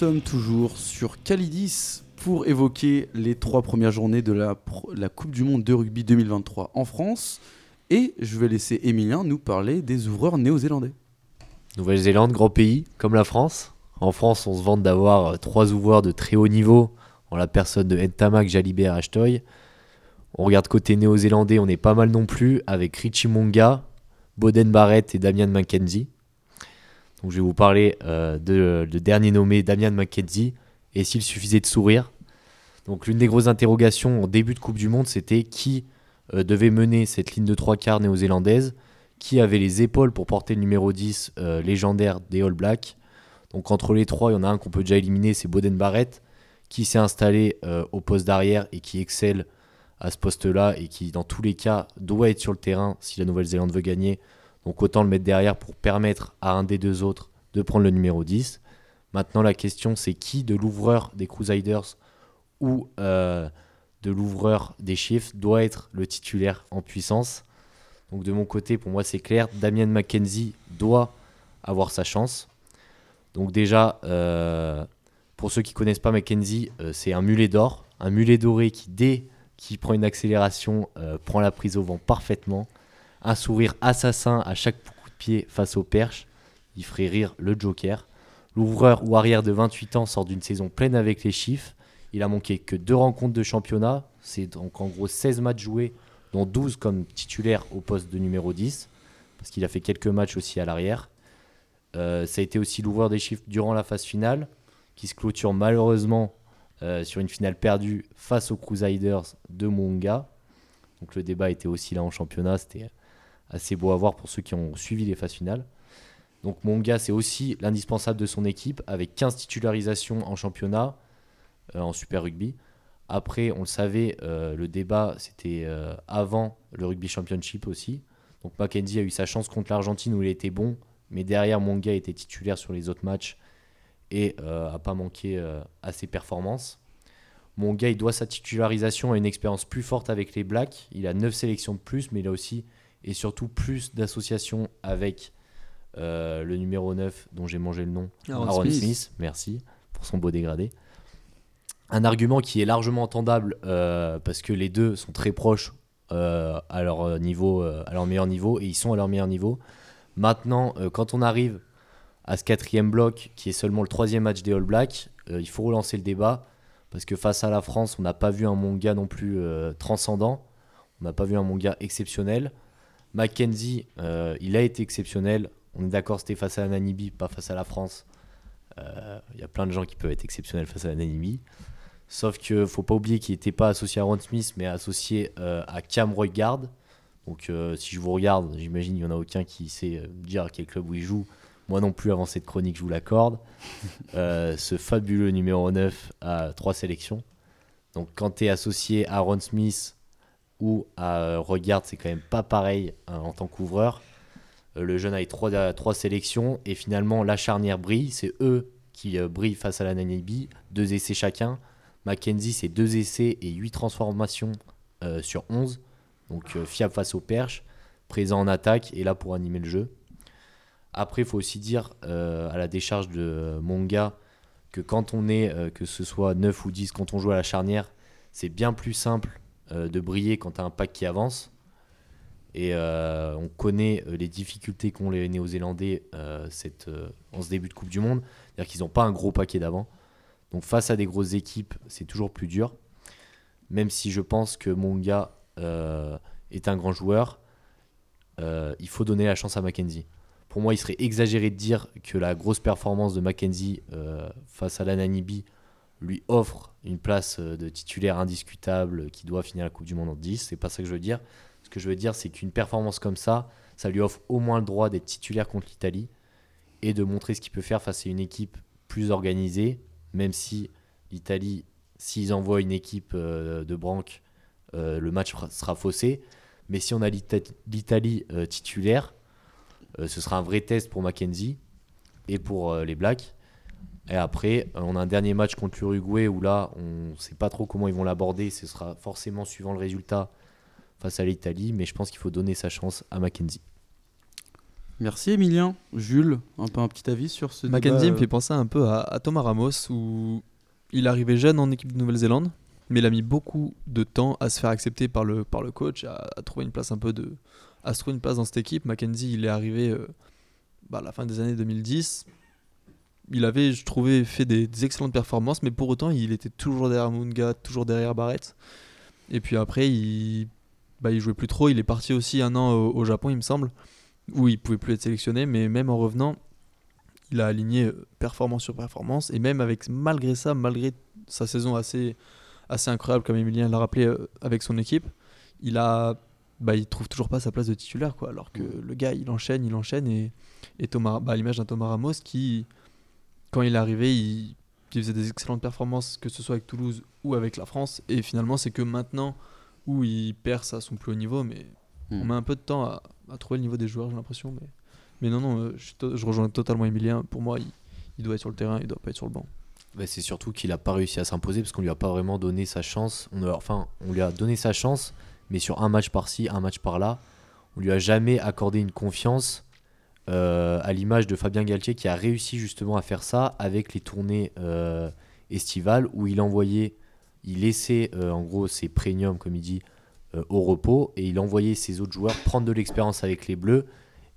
Sommes toujours sur Calidis pour évoquer les trois premières journées de la, Coupe du Monde de rugby 2023 en France. Et je vais laisser Emilien nous parler des ouvreurs néo-zélandais. Nouvelle-Zélande, grand pays, comme la France. En France, on se vante d'avoir euh, trois ouvreurs de très haut niveau, en la personne de Ntamak, Jalibert, Ashtoy. On regarde côté néo-zélandais, on est pas mal non plus, avec Richie Monga, Boden Barrett et Damian McKenzie. Donc je vais vous parler euh, de, de dernier nommé Damian McKenzie, et s'il suffisait de sourire. Donc l'une des grosses interrogations en début de Coupe du Monde, c'était qui euh, devait mener cette ligne de trois quarts néo-zélandaise? Qui avait les épaules pour porter le numéro 10 euh, légendaire des All Blacks? Donc entre les trois, il y en a un qu'on peut déjà éliminer, c'est Boden Barrett, qui s'est installé au poste d'arrière et qui excelle à ce poste-là et qui dans tous les cas doit être sur le terrain si la Nouvelle-Zélande veut gagner. Donc autant le mettre derrière pour permettre à un des deux autres de prendre le numéro 10. Maintenant la question c'est qui de l'ouvreur des Crusaders ou euh, de l'ouvreur des Chiefs doit être le titulaire en puissance. Donc de mon côté, pour moi c'est clair, Damien McKenzie doit avoir sa chance. Donc déjà, euh, pour ceux qui connaissent pas McKenzie, euh, c'est un mulet d'or, un mulet doré qui dès qu'il prend une accélération prend la prise au vent parfaitement, un sourire assassin à chaque coup de pied face au perche, il ferait rire le Joker. L'ouvreur ou arrière de 28 ans sort d'une saison pleine avec les chiffres. Il a manqué que deux rencontres de championnat, c'est donc en gros 16 matchs joués dont 12 comme titulaire au poste de numéro 10, parce qu'il a fait quelques matchs aussi à l'arrière. Euh, ça a été aussi l'ouvreur des chiffres durant la phase finale, qui se clôture malheureusement euh, sur une finale perdue face aux Crusaders de Monga. Donc le débat était aussi là en championnat, c'était assez beau à voir pour ceux qui ont suivi les phases finales. Donc Monga, c'est aussi l'indispensable de son équipe, avec 15 titularisations en championnat, euh, en Super Rugby. Après, on le savait, euh, le débat, c'était euh, avant le Rugby Championship aussi. Donc Mackenzie a eu sa chance contre l'Argentine où il était bon, mais derrière, Monga était titulaire sur les autres matchs et a pas manqué à ses performances. Monga, il doit sa titularisation à une expérience plus forte avec les Blacks. Il a 9 sélections de plus, mais il a aussi et surtout plus d'associations avec euh, le numéro 9, dont j'ai mangé le nom, Aaron Aaron Smith. Smith. Merci pour son beau dégradé. Un argument qui est largement entendable euh, parce que les deux sont très proches euh, à leur niveau, à leur meilleur niveau, et ils sont à leur meilleur niveau. Maintenant, quand on arrive à ce quatrième bloc, qui est seulement le troisième match des All Blacks, il faut relancer le débat parce que face à la France, on n'a pas vu un Monga non plus transcendant, on n'a pas vu un Monga exceptionnel. Mackenzie, euh, il a été exceptionnel. On est d'accord, c'était face à la Namibie, pas face à la France. Euh, Il y a plein de gens qui peuvent être exceptionnels face à la Namibie. Sauf que faut pas oublier qu'il n'était pas associé à Ron Smith, mais associé euh, à Cam Roygaard. Donc euh, si je vous regarde, j'imagine qu'il n'y en a aucun qui sait dire à quel club où il joue. Moi non plus, avant cette chronique, je vous l'accorde. Ce fabuleux numéro 9 à trois sélections. Donc quand tu es associé à Ron Smith ou à euh, Roygaard, c'est quand même pas pareil hein, en tant qu'ouvreur. Euh, le jeune a eu trois, trois sélections et finalement la charnière brille. C'est eux qui euh, brillent face à la Namibie. Deux essais chacun. Mackenzie, c'est deux essais et huit transformations euh, sur 11. Donc euh, fiable face au perche, présent en attaque et là pour animer le jeu. Après, il faut aussi dire euh, à la décharge de Monga que quand on est, euh, que ce soit 9 ou 10, quand on joue à la charnière, c'est bien plus simple euh, de briller quand tu as un pack qui avance. Et euh, on connaît euh, les difficultés qu'ont les Néo-Zélandais euh, euh, en ce début de Coupe du Monde. C'est-à-dire qu'ils n'ont pas un gros paquet d'avant. Donc face à des grosses équipes, c'est toujours plus dur. Même si je pense que Monga euh, est un grand joueur, euh, il faut donner la chance à Mackenzie. Pour moi, il serait exagéré de dire que la grosse performance de Mackenzie euh, face à la Namibie lui offre une place euh, de titulaire indiscutable qui doit finir la Coupe du Monde en 10. C'est pas ça que je veux dire. Ce que je veux dire, c'est qu'une performance comme ça, ça lui offre au moins le droit d'être titulaire contre l'Italie et de montrer ce qu'il peut faire face à une équipe plus organisée, même si l'Italie, s'ils envoient une équipe euh, de branque, euh, le match sera faussé. Mais si on a l'Ita- l'Italie titulaire, ce sera un vrai test pour Mackenzie et pour les Blacks. Et après, euh, on a un dernier match contre l'Uruguay où là, on ne sait pas trop comment ils vont l'aborder. Ce sera forcément suivant le résultat face à l'Italie, mais je pense qu'il faut donner sa chance à Mackenzie. Merci Emilien. Jules, un peu un petit avis sur ce Mackenzie débat, me fait penser un peu à, à Thomas Ramos où il arrivait jeune en équipe de Nouvelle-Zélande, mais il a mis beaucoup de temps à se faire accepter par le, par le coach, à, à trouver une place un peu de, à se trouver une place dans cette équipe. Mackenzie, il est arrivé euh, bah, à la fin des années 2010. Il avait, je trouvais, fait des, des excellentes performances, mais pour autant, il était toujours derrière Munga, toujours derrière Barrett. Et puis après, il, bah, il jouait plus trop. Il est parti aussi un an au, au Japon, il me semble, où il pouvait plus être sélectionné. Mais même en revenant, il a aligné euh, performance sur performance. Et même avec, malgré ça, malgré sa saison assez, assez incroyable, comme Emilien l'a rappelé euh, avec son équipe, il a, bah, il trouve toujours pas sa place de titulaire, quoi. Alors que le gars, il enchaîne, il enchaîne, et, et Thomas, bah, à l'image d'un Thomas Ramos qui, quand il est arrivé, il, il faisait des excellentes performances, que ce soit avec Toulouse ou avec la France. Et finalement, c'est que maintenant où il perce à son plus haut niveau, mais Hmm. on met un peu de temps à, à trouver le niveau des joueurs, j'ai l'impression. Mais, mais non, non, euh, je, rejoins totalement Emilien. Pour moi, il, il doit être sur le terrain, il doit pas être sur le banc. Bah, c'est surtout qu'il a pas réussi à s'imposer parce qu'on lui a pas vraiment donné sa chance. On a- enfin, on lui a donné sa chance, mais sur un match par-ci, un match par-là, on lui a jamais accordé une confiance. Euh, à l'image de Fabien Galtier qui a réussi justement à faire ça avec les tournées euh, estivales où il envoyait, il laissait euh, en gros ses premiums comme il dit au repos et il envoyait ses autres joueurs prendre de l'expérience avec les Bleus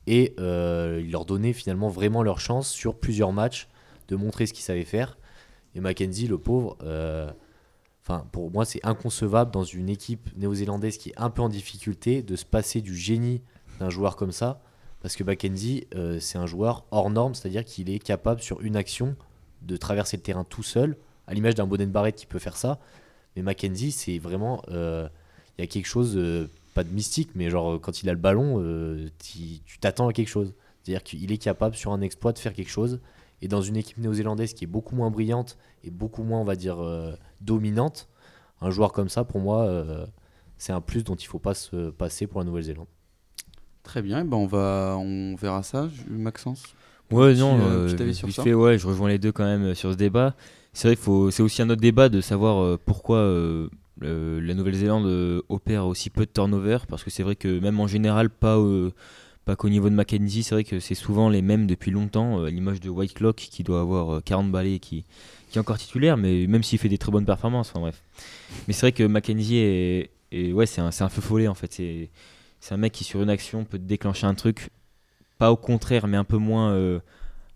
et il leur donnait finalement vraiment leur chance sur plusieurs matchs de montrer ce qu'ils savaient faire. Et Mackenzie, le pauvre, enfin pour moi c'est inconcevable dans une équipe néo-zélandaise qui est un peu en difficulté de se passer du génie d'un joueur comme ça. Parce que Mackenzie, euh, c'est un joueur hors norme, c'est-à-dire qu'il est capable sur une action de traverser le terrain tout seul, à l'image d'un Bonen Barrett qui peut faire ça. Mais Mackenzie, c'est vraiment. euh, Il y a quelque chose, euh, pas de mystique, mais genre quand il a le ballon, tu t'attends à quelque chose. C'est-à-dire qu'il est capable sur un exploit de faire quelque chose. Et dans une équipe néo-zélandaise qui est beaucoup moins brillante et beaucoup moins, on va dire, dominante, un joueur comme ça, pour moi, c'est un plus dont il faut pas se passer pour la Nouvelle-Zélande. Très bien, ben on, va, on verra ça, Maxence. Ouais, non, euh, euh, avis sur vite ça fait, ouais, je rejoins les deux quand même euh, sur ce débat. C'est vrai faut, c'est aussi un autre débat de savoir euh, pourquoi euh, la Nouvelle-Zélande euh, opère aussi peu de turnover, parce que c'est vrai que même en général, pas, euh, pas qu'au niveau de Mackenzie, c'est vrai que c'est souvent les mêmes depuis longtemps. euh, l'image de Whitelock qui doit avoir euh, 40 balais, qui, qui est encore titulaire, mais même s'il fait des très bonnes performances, enfin bref. Mais c'est vrai que Mackenzie est, est- ouais, c'est un, c'est un feu follet en fait. C'est, c'est un mec qui sur une action peut déclencher un truc, pas au contraire, mais un peu moins euh,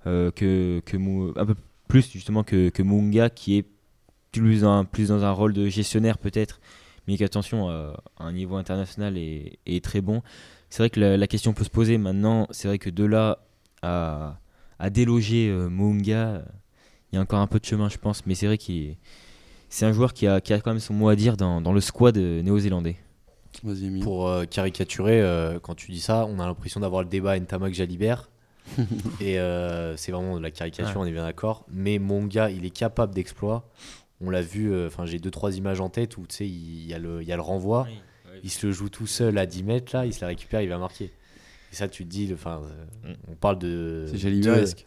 euh, que, que un peu plus justement que, que qui est plus, dans un rôle de gestionnaire peut-être, mais qui attention à, à un niveau international est, très bon. C'est vrai que la, question peut se poser maintenant. C'est vrai que de là à, déloger euh, Munga, euh, il y a encore un peu de chemin, je pense. Mais c'est vrai qu'il est- c'est un joueur qui a, qui a quand même son mot à dire dans, le squad euh, néo-zélandais. Pour euh, caricaturer, euh, quand tu dis ça, on a l'impression d'avoir le débat Ntamak-Jalibert. et euh, c'est vraiment de la caricature, on est bien d'accord. Mais mon gars, il est capable d'exploit. On l'a vu, euh, enfin j'ai deux trois images en tête où tu sais, il y, a le- il y a le renvoi. Il se le joue tout seul à 10 mètres, là, il se la récupère, il va marquer. Et ça, tu te dis, enfin, euh, on parle de, C'est de, Jaliberesque.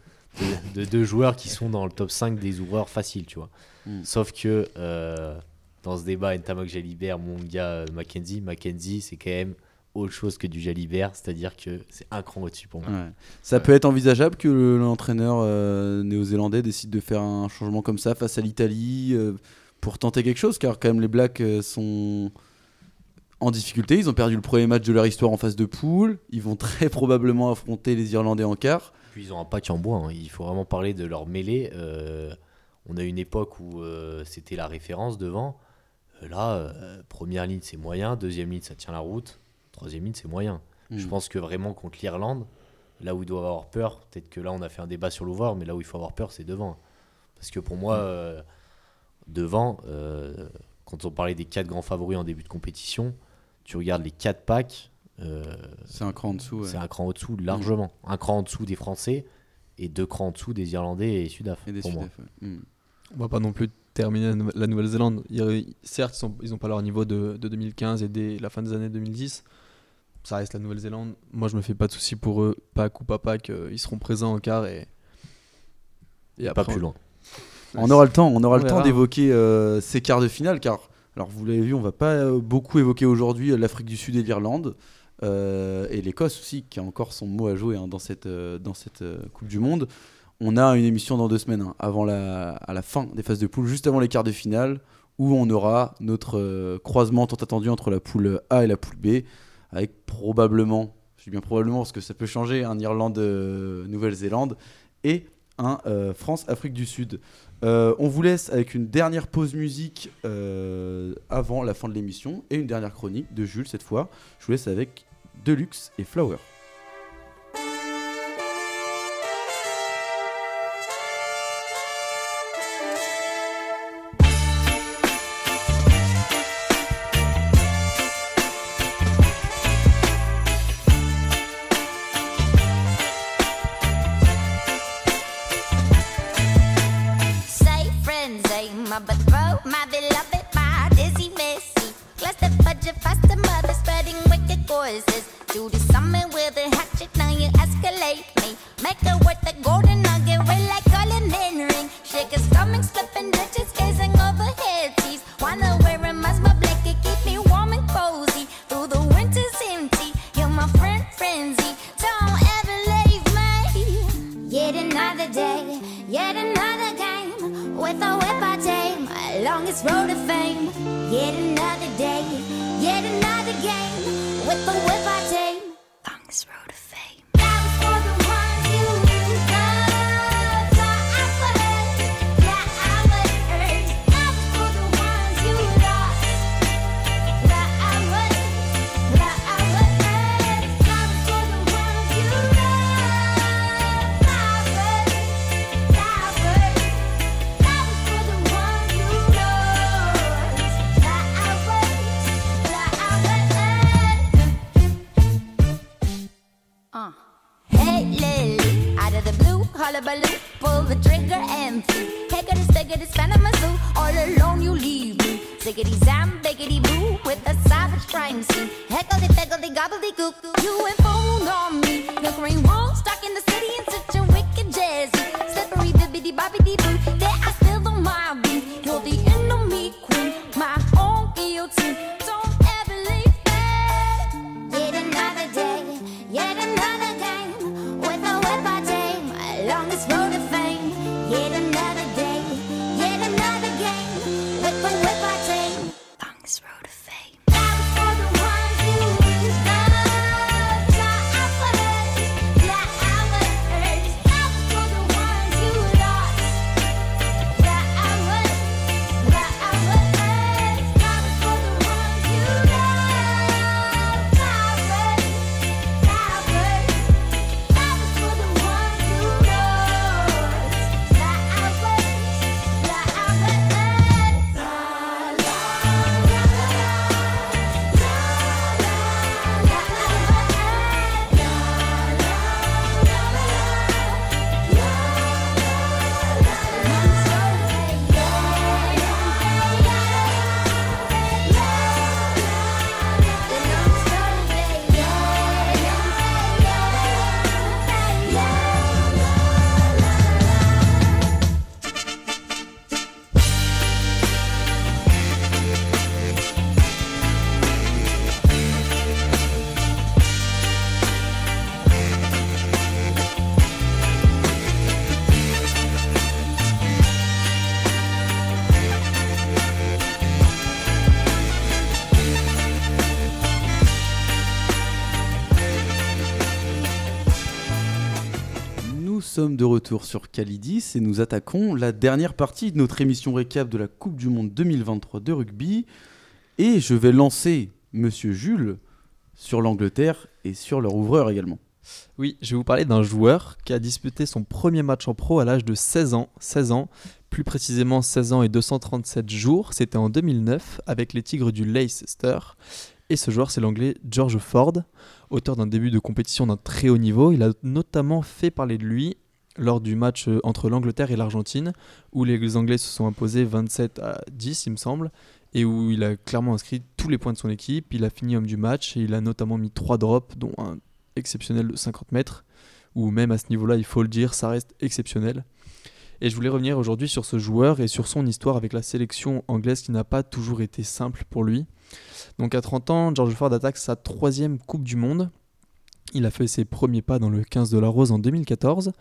de, de deux joueurs qui sont dans le top 5 des ouvreurs faciles, tu vois. Mm. Sauf que euh, dans ce débat, Ntamak Jalibert, mon gars euh, Mackenzie, Mackenzie, c'est quand même autre chose que du Jalibert, c'est-à-dire que c'est un cran au-dessus pour moi. Ouais. Ça peut être envisageable que le- l'entraîneur euh, néo-zélandais décide de faire un changement comme ça face à l'Italie euh, pour tenter quelque chose, car quand même les Blacks euh, sont en difficulté. Ils ont perdu le premier match de leur histoire en phase de poule. Ils vont très probablement affronter les Irlandais en quart. Puis ils ont un pack en bois, hein. il faut vraiment parler de leur mêlée. On a une époque où c'était la référence devant. Là, euh, première ligne c'est moyen, deuxième ligne ça tient la route, troisième ligne c'est moyen. Je Mm. pense que vraiment contre l'Irlande, là où ils doivent avoir peur, peut-être que là on a fait un débat sur l'ouvreur, mais là où il faut avoir peur c'est devant. Parce que pour moi, euh, devant, euh, quand on parlait des quatre grands favoris en début de compétition, tu regardes les quatre packs, euh, C'est un cran en dessous. ouais. c'est un cran au-dessous largement. Un cran en dessous des Français et deux crans en dessous des Irlandais et Sudaf. Et des. Sudaf, ouais. On va pas non plus terminer la Nou- la Nouvelle-Zélande. Certes, ils n'ont pas leur niveau de, de 2015 et dès la fin des années 2010. Ça reste la Nouvelle-Zélande. Moi, je me fais pas de soucis pour eux. Pack ou pas pack, euh, ils seront présents en quart et. Et Pas plus loin. On aura le temps, on aura On le temps d'évoquer euh, ces quarts de finale, car alors vous l'avez vu, on va pas euh, beaucoup évoquer aujourd'hui l'Afrique du Sud et l'Irlande. euh, et l'Écosse aussi, qui a encore son mot à jouer hein, dans cette, euh, dans cette euh, Coupe du Monde. On a une émission dans deux semaines, hein, avant la, à la fin des phases de poule, juste avant les quarts de finale, où on aura notre euh, croisement tant attendu entre la poule A et la poule B, avec probablement, je dis bien probablement parce que ça peut changer, un Irlande-Nouvelle-Zélande et un euh, France-Afrique du Sud. Euh, on vous laisse avec une dernière pause musique euh, avant la fin de l'émission et une dernière chronique de Jules cette fois. Je vous laisse avec Deluxe et Flower. Wicked voices. Do the summon with a hatchet, now you escalate me. Make her worth the golden nugget, red like Colin ring. Shake her stomach, slipping ditches, gazing over head teeth. Wanna wear a mask, my blanket, keep me warm and cozy. Through the winter's empty, you're my friend, frenzy. Don't ever leave me. Yet another day, yet another game with a whip I tame. Longest road to fame. Sommes de retour sur Calidis et nous attaquons la dernière partie de notre émission récap de la Coupe du Monde 2023 de rugby. Et je vais lancer Monsieur Jules sur l'Angleterre et sur leur ouvreur également. Oui, je vais vous parler d'un joueur qui a disputé son premier match en pro à l'âge de 16 ans. 16 ans, plus précisément 16 ans et 237 jours. C'était en 2009 avec les Tigres du Leicester. Et ce joueur, c'est l'anglais George Ford, auteur d'un début de compétition d'un très haut niveau. Il a notamment fait parler de lui lors du match euh, entre l'Angleterre et l'Argentine, où les Anglais se sont imposés 27 à 10, il me semble, et où il a clairement inscrit tous les points de son équipe. Il a fini homme du match et il a notamment mis 3 drops, dont un exceptionnel de 50 mètres, où même à ce niveau-là, il faut le dire, ça reste exceptionnel. Et je voulais revenir aujourd'hui sur ce joueur et sur son histoire avec la sélection anglaise qui n'a pas toujours été simple pour lui. Donc à 30 ans, George Ford attaque sa troisième Coupe du Monde. Il a fait ses premiers pas dans le 15 de la Rose en 2014.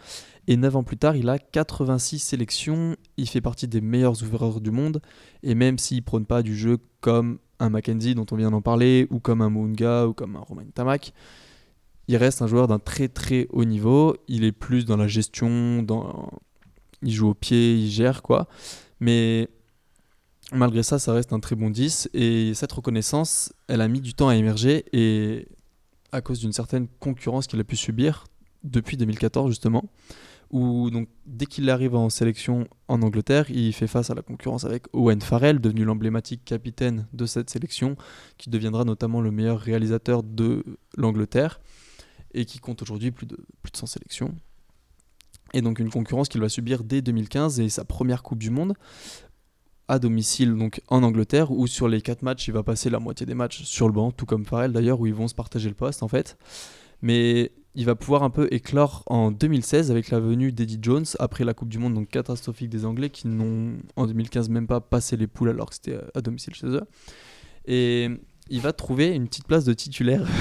Et 9 ans plus tard, il a 86 sélections. Il fait partie des meilleurs ouvreurs du monde. Et même s'il prône pas du jeu comme un Mackenzie dont on vient d'en parler, ou comme un Mounga, ou comme un Romain Tamac, il reste un joueur d'un très très haut niveau. Il est plus dans la gestion, dans... il joue au pied, il gère quoi. Mais malgré ça, ça reste un très bon 10. Et cette reconnaissance, elle a mis du temps à émerger. Et à cause d'une certaine concurrence qu'il a pu subir depuis 2014 justement, où donc dès qu'il arrive en sélection en Angleterre, il fait face à la concurrence avec Owen Farrell, devenu l'emblématique capitaine de cette sélection, qui deviendra notamment le meilleur réalisateur de l'Angleterre et qui compte aujourd'hui plus de, plus de 100 sélections. Et donc une concurrence qu'il va subir dès 2015 et sa première Coupe du Monde à domicile donc en Angleterre où sur les 4 matchs il va passer la moitié des matchs sur le banc tout comme Farrell d'ailleurs où ils vont se partager le poste en fait. Mais il va pouvoir un peu éclore en 2016 avec la venue d'Eddie Jones après la Coupe du Monde donc catastrophique des Anglais qui n'ont en 2015 même pas passé les poules alors que c'était à domicile chez eux. Et il va trouver une petite place de titulaire.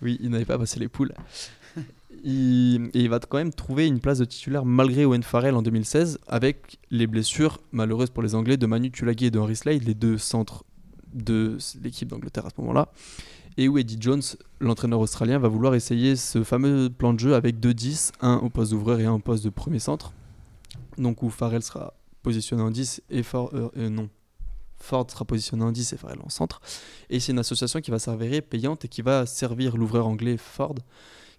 Oui il n'avait pas passé les poules il, et il va quand même trouver une place de titulaire malgré Owen Farrell en 2016 avec les blessures malheureuses pour les Anglais de Manu Tulagi et de Henry Slade, les deux centres de l'équipe d'Angleterre à ce moment-là. Et où Eddie Jones, l'entraîneur australien, va vouloir essayer ce fameux plan de jeu avec deux 10, un au poste d'ouvreur et un au poste de premier centre. Donc où Farrell sera positionné en 10 et Ford, euh, euh, non. Ford sera positionné en 10 et Farrell en centre. Et c'est une association qui va s'avérer payante et qui va servir l'ouvreur anglais Ford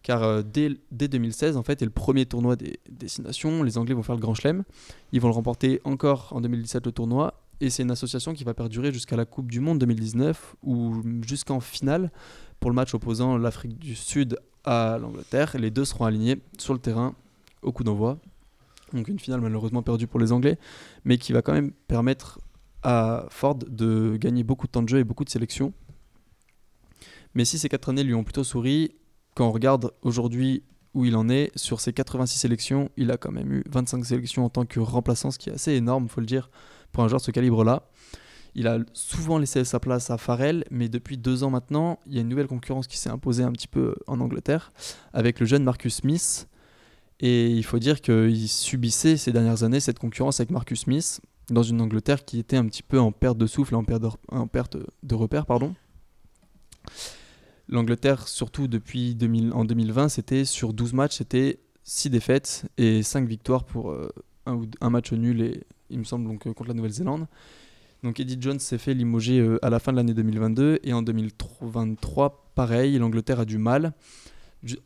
car euh, dès, dès 2016, en fait, est le premier tournoi des destinations. Les Anglais vont faire le Grand Chelem. Ils vont le remporter encore en 2017 le tournoi. Et c'est une association qui va perdurer jusqu'à la Coupe du Monde 2019 ou jusqu'en finale pour le match opposant l'Afrique du Sud à l'Angleterre. Les deux seront alignés sur le terrain au coup d'envoi. Donc une finale malheureusement perdue pour les Anglais, mais qui va quand même permettre à Ford de gagner beaucoup de temps de jeu et beaucoup de sélections. Mais si ces quatre années lui ont plutôt souri, quand on regarde aujourd'hui où il en est, sur ses 86 sélections, il a quand même eu 25 sélections en tant que remplaçant, ce qui est assez énorme, faut le dire, pour un joueur de ce calibre-là. Il a souvent laissé sa place à Farrell, mais depuis deux ans maintenant, il y a une nouvelle concurrence qui s'est imposée un petit peu en Angleterre, avec le jeune Marcus Smith. Et il faut dire qu'il subissait ces dernières années cette concurrence avec Marcus Smith, dans une Angleterre qui était un petit peu en perte de souffle en perte de, en perte de repère. Pardon. L'Angleterre, surtout depuis 2000, en 2020, c'était sur 12 matchs, c'était 6 défaites et 5 victoires pour euh, un, match nul, et, il me semble, donc, euh, contre la Nouvelle-Zélande. Donc Eddie Jones s'est fait limoger euh, à la fin de l'année 2022 et en 2023, pareil, l'Angleterre a du mal. Ju-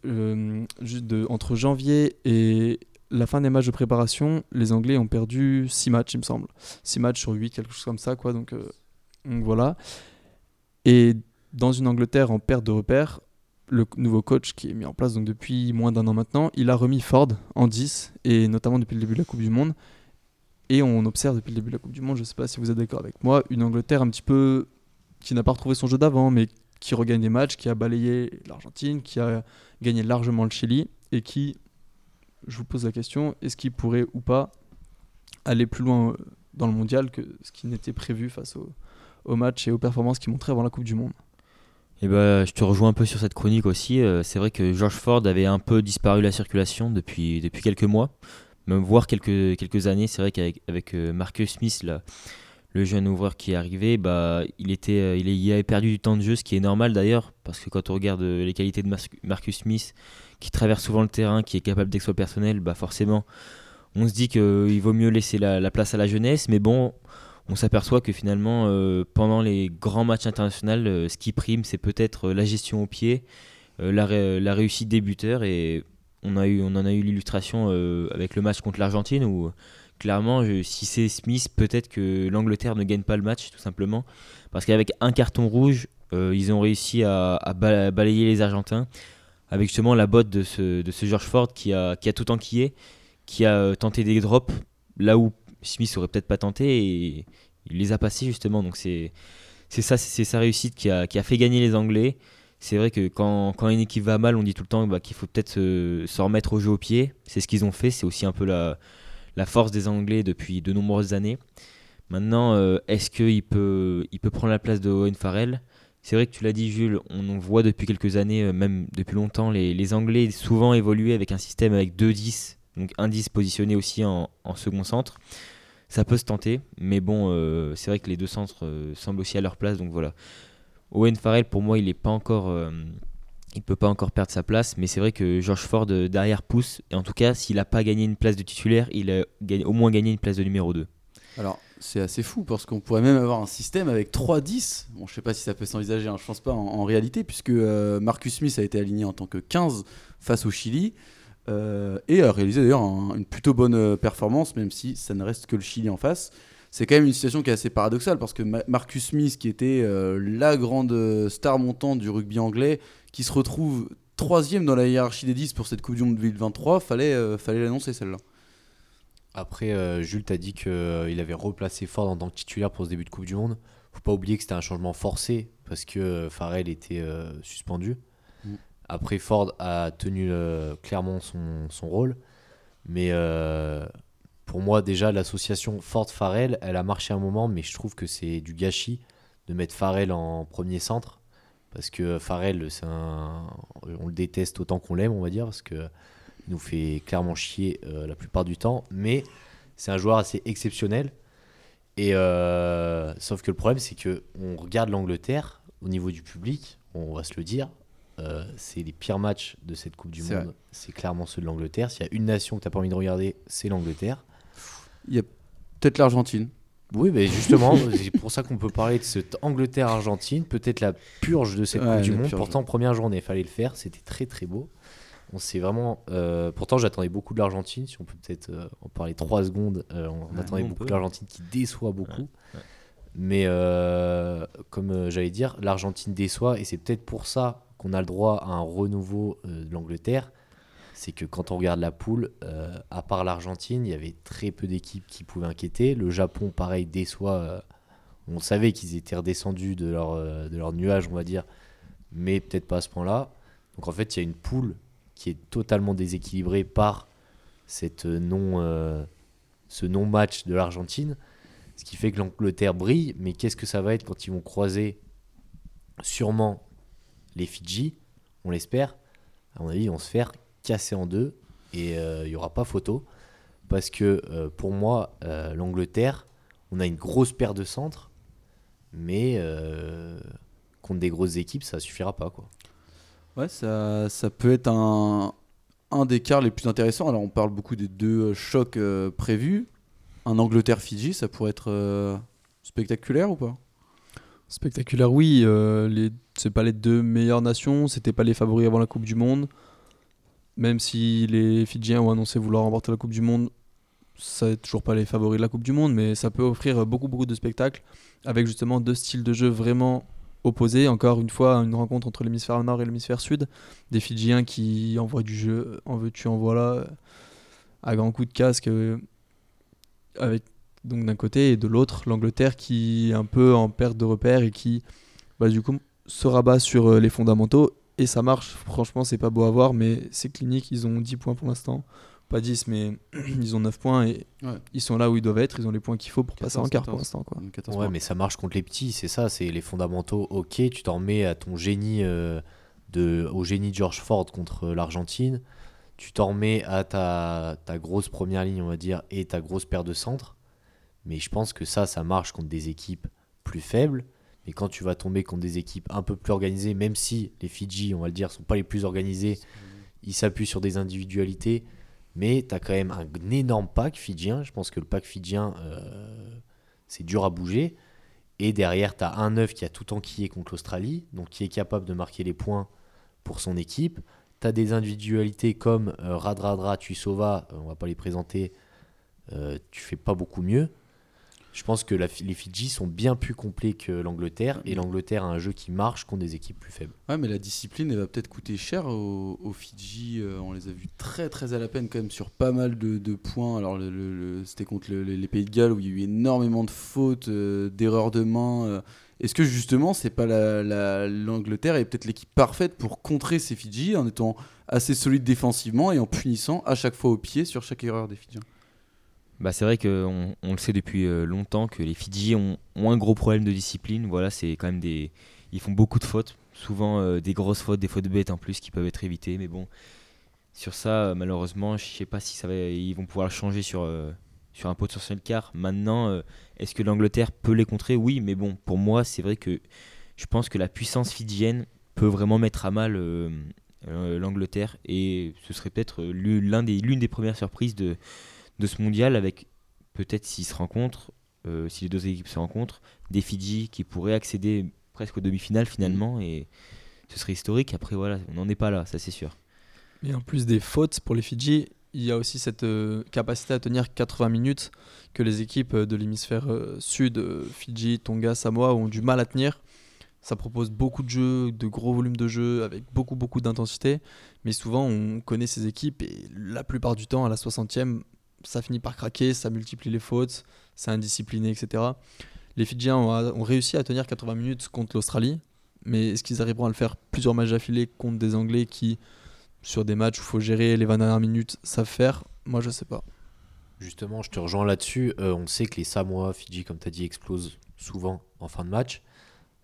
juste entre janvier et la fin des matchs de préparation, les Anglais ont perdu 6 matchs, il me semble. 6 matchs sur 8, quelque chose comme ça, quoi. Donc, donc voilà. Et dans une Angleterre en perte de repères, le nouveau coach qui est mis en place donc depuis moins d'un an maintenant, il a remis Ford en 10, et notamment depuis le début de la Coupe du Monde. Et on observe depuis le début de la Coupe du Monde, je ne sais pas si vous êtes d'accord avec moi, une Angleterre un petit peu qui n'a pas retrouvé son jeu d'avant, mais qui regagne des matchs, qui a balayé l'Argentine, qui a gagné largement le Chili, et qui, je vous pose la question, est-ce qu'il pourrait ou pas aller plus loin euh, dans le mondial que ce qui n'était prévu face au- aux matchs et aux performances qu'il montrait avant la Coupe du Monde? Et bah, je te rejoins un peu sur cette chronique aussi. Euh, c'est vrai que George Ford avait un peu disparu de la circulation depuis, depuis quelques mois, même voire quelques, quelques années. C'est vrai qu'avec avec, euh, Marcus Smith, là, le jeune ouvreur qui est arrivé, bah, il, était, euh, il, il avait perdu du temps de jeu, ce qui est normal d'ailleurs, parce que quand on regarde les qualités de Marcus Smith, qui traverse souvent le terrain, qui est capable d'exploit personnel, bah forcément, on se dit qu'il vaut mieux laisser la, la place à la jeunesse, mais bon, on s'aperçoit que finalement, euh, pendant les grands matchs internationaux, euh, ce qui prime, c'est peut-être euh, la gestion au pied, la, ré- la réussite des buteurs. Et on, a eu, on en a eu l'illustration avec le match contre l'Argentine, où clairement, si c'est Smith, peut-être que l'Angleterre ne gagne pas le match, tout simplement. Parce qu'avec un carton rouge, ils ont réussi à, à ba- balayer les Argentins, avec justement la botte de ce, George Ford qui a, qui a tout enquillé, qui a tenté des drops là où Smith aurait peut-être pas tenté et il les a passés justement. Donc c'est c'est ça, c'est sa réussite qui a, qui a fait gagner les Anglais. c'est vrai que quand, quand une équipe va mal, on dit tout le temps bah, qu'il faut peut-être se, remettre au jeu au pied. C'est ce qu'ils ont fait. C'est aussi un peu la, la force des Anglais depuis de nombreuses années. Maintenant, euh, est-ce qu'il peut, il peut prendre la place de Owen Farrell? C'est vrai que tu l'as dit, Jules, on voit depuis quelques années, euh, même depuis longtemps, les, les Anglais souvent évoluer avec un système avec deux 10, donc un 10 positionné aussi en second centre. Ça peut se tenter, mais bon, euh, c'est vrai que les deux centres euh, semblent aussi à leur place, donc voilà. Owen Farrell, pour moi, il est pas encore, euh, il peut pas encore perdre sa place, mais c'est vrai que George Ford derrière pousse, et en tout cas, s'il n'a pas gagné une place de titulaire, il a au moins gagné une place de numéro 2. Alors, c'est assez fou parce qu'on pourrait même avoir un système avec 3-10. Bon, je sais pas si ça peut s'envisager, hein, je pense pas en, réalité, puisque Marcus Smith a été aligné en tant que 15 face au Chili euh, et a réalisé d'ailleurs un- une plutôt bonne euh, performance, même si ça ne reste que le Chili en face. C'est quand même une situation qui est assez paradoxale parce que Ma- Marcus Smith, qui était euh, la grande star montante du rugby anglais, qui se retrouve troisième dans la hiérarchie des 10 pour cette Coupe du Monde 2023, fallait, fallait l'annoncer celle-là. Après, Jules t'a dit qu'il avait replacé Ford en tant que titulaire pour ce début de Coupe du Monde. Faut pas oublier que c'était un changement forcé parce que Farrell était suspendu. Après, Ford a tenu euh, clairement son, rôle. Mais euh, pour moi, déjà, l'association Ford-Farrell, elle a marché un moment, mais je trouve que c'est du gâchis de mettre Farrell en premier centre. Parce que Farrell, on le déteste autant qu'on l'aime, on va dire, parce que il nous fait clairement chier euh, la plupart du temps, mais c'est un joueur assez exceptionnel. Et sauf que le problème, c'est que on regarde l'Angleterre au niveau du public, on va se le dire, euh, c'est les pires matchs de cette Coupe du C'est vrai. Monde. C'est clairement ceux de l'Angleterre. S'il y a une nation que t'as pas envie de regarder, c'est l'Angleterre. Il y a peut-être l'Argentine. Oui, mais justement, c'est pour ça qu'on peut parler de cette Angleterre-Argentine, peut-être la purge de cette Ouais, Coupe du Monde. purge. Pourtant, première journée, il fallait le faire, c'était très très beau. On s'est vraiment. euh, pourtant, j'attendais beaucoup de l'Argentine. Si on peut peut-être euh, en parler trois secondes, euh, on Ouais, attendait on beaucoup peut. de l'Argentine qui déçoit beaucoup. Ouais, ouais. Mais euh, comme euh, j'allais dire, l'Argentine déçoit et c'est peut-être pour ça qu'on a le droit à un renouveau euh, de l'Angleterre. C'est que quand on regarde la poule, euh, à part l'Argentine, il y avait très peu d'équipes qui pouvaient inquiéter. Le Japon, pareil, déçoit. euh, on savait qu'ils étaient redescendus de leur, de leur nuage, on va dire, mais peut-être pas à ce point-là. Donc en fait, il y a une poule qui est totalement déséquilibrée par cette non, ce non-match de l'Argentine. Ce qui fait que l'Angleterre brille, mais qu'est-ce que ça va être quand ils vont croiser sûrement les Fidji, on l'espère. À mon avis, ils vont se faire casser en deux et euh, il n'y aura pas photo. Parce que euh, pour moi, euh, l'Angleterre, on a une grosse paire de centres, mais euh, contre des grosses équipes, ça suffira pas. Quoi. Ouais, ça, ça peut être un, un des quarts les plus intéressants. Alors, on parle beaucoup des deux chocs euh, prévus. Un Angleterre-Fidji, ça pourrait être euh, spectaculaire ou pas? Spectaculaire, oui. Euh, les... C'est pas les deux meilleures nations, c'était pas les favoris avant la Coupe du Monde. Même si les Fidjiens ont annoncé vouloir remporter la Coupe du Monde, ça n'est toujours pas les favoris de la Coupe du Monde, mais ça peut offrir beaucoup, beaucoup de spectacles avec justement deux styles de jeu vraiment opposés. Encore une fois, une rencontre entre l'hémisphère nord et l'hémisphère sud. Des Fidjiens qui envoient du jeu, en veux-tu, en voilà, à grands coups de casque, euh, avec donc d'un côté, et de l'autre, l'Angleterre qui est un peu en perte de repère et qui, bah, du coup, se rabat sur euh, les fondamentaux. Et ça marche, franchement, c'est pas beau à voir, mais c'est clinique. Ils ont 10 points pour l'instant. Pas 10, mais ils ont 9 points et Ouais. ils sont là où ils doivent être. Ils ont les points qu'il faut pour passer en 14, quart pour 14. l'instant. Quoi. 14 Ouais, points. mais ça marche contre les petits, c'est ça, c'est les fondamentaux. Ok, tu t'en mets à ton génie euh, de, au génie de George Ford contre l'Argentine. Tu t'en remets à ta, ta grosse première ligne, on va dire, et ta grosse paire de centres. Mais je pense que ça, ça marche contre des équipes plus faibles. Mais quand tu vas tomber contre des équipes un peu plus organisées, même si les Fidji, on va le dire, sont pas les plus organisés, ils s'appuient sur des individualités. Mais tu as quand même un énorme pack fidjien. Je pense que le pack fidjien, euh, c'est dur à bouger. Et derrière, tu as un neuf qui a tout enquillé contre l'Australie, donc qui est capable de marquer les points pour son équipe. Tu as des individualités comme euh, Radradra, Tuisova, euh, on va pas les présenter, euh, tu fais pas beaucoup mieux. Je pense que les Fidji sont bien plus complets que l'Angleterre, et l'Angleterre a un jeu qui marche contre des équipes plus faibles. Ouais, mais la discipline, elle va peut-être coûter cher aux, Fidji. Euh, on les a vus très très à la peine quand même sur pas mal de, points. Alors le- c'était contre le- les, Pays de Galles où il y a eu énormément de fautes, euh, d'erreurs de main. euh, Est-ce que justement, c'est pas la- la- l'Angleterre est peut-être l'équipe parfaite pour contrer ces Fidji en étant assez solide défensivement et en punissant à chaque fois au pied sur chaque erreur des Fidjiens? Bah, c'est vrai qu'on on le sait depuis euh, longtemps que les Fidji ont, un gros problème de discipline. Voilà, c'est quand même des. Ils font beaucoup de fautes, souvent euh, des grosses fautes, des fautes bêtes en plus qui peuvent être évitées. Mais bon, sur ça, euh, malheureusement, je sais pas si ça va, ils vont pouvoir le changer sur, euh, sur un potentiel quart. Maintenant, est-ce que l'Angleterre peut les contrer? Oui, mais bon, pour moi, c'est vrai que je pense que la puissance fidjienne peut vraiment mettre à mal l'Angleterre et ce serait peut-être l'une des premières surprises de, de ce mondial avec peut-être s'ils se rencontrent, euh, si les deux équipes se rencontrent, des Fidji qui pourraient accéder presque aux demi-finales finalement et ce serait historique. Après voilà, on n'en est pas là, ça c'est sûr. Et en plus des fautes pour les Fidji, il y a aussi cette euh, capacité à tenir 80 minutes que les équipes euh, de l'hémisphère euh, sud, euh, Fidji, Tonga, Samoa, ont du mal à tenir. Ça propose beaucoup de jeux, de gros volumes de jeu, avec beaucoup, beaucoup d'intensité. Mais souvent, on connaît ces équipes et la plupart du temps, à la 60e, ça finit par craquer, ça multiplie les fautes, c'est indiscipliné, etc. Les Fidjiens ont, réussi à tenir 80 minutes contre l'Australie. Mais est-ce qu'ils arriveront à le faire plusieurs matchs d'affilée contre des Anglais qui, sur des matchs où il faut gérer les 20 dernières minutes, savent faire? Moi, je sais pas. Justement, je te rejoins là-dessus. Euh, on sait que les Samoa, Fidji, comme tu as dit, explosent souvent en fin de match.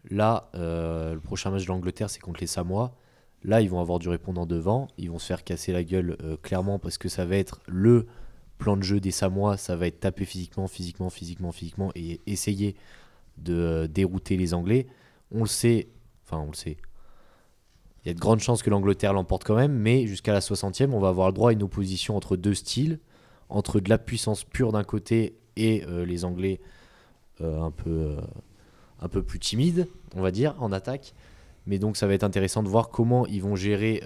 Là, euh, le prochain match de l'Angleterre, c'est contre les Samoa. Là, ils vont avoir du répondant devant. Ils vont se faire casser la gueule euh, clairement parce que ça va être le plan de jeu des Samoa. Ça va être taper physiquement, physiquement, physiquement, physiquement et essayer de euh, dérouter les Anglais. On le sait, enfin, on le sait. Il y a de grandes chances que l'Angleterre l'emporte quand même, mais jusqu'à la 60e, on va avoir le droit à une opposition entre deux styles entre de la puissance pure d'un côté et euh, les Anglais euh, un, peu, un peu plus timides, on va dire, en attaque. Mais donc ça va être intéressant de voir comment ils vont gérer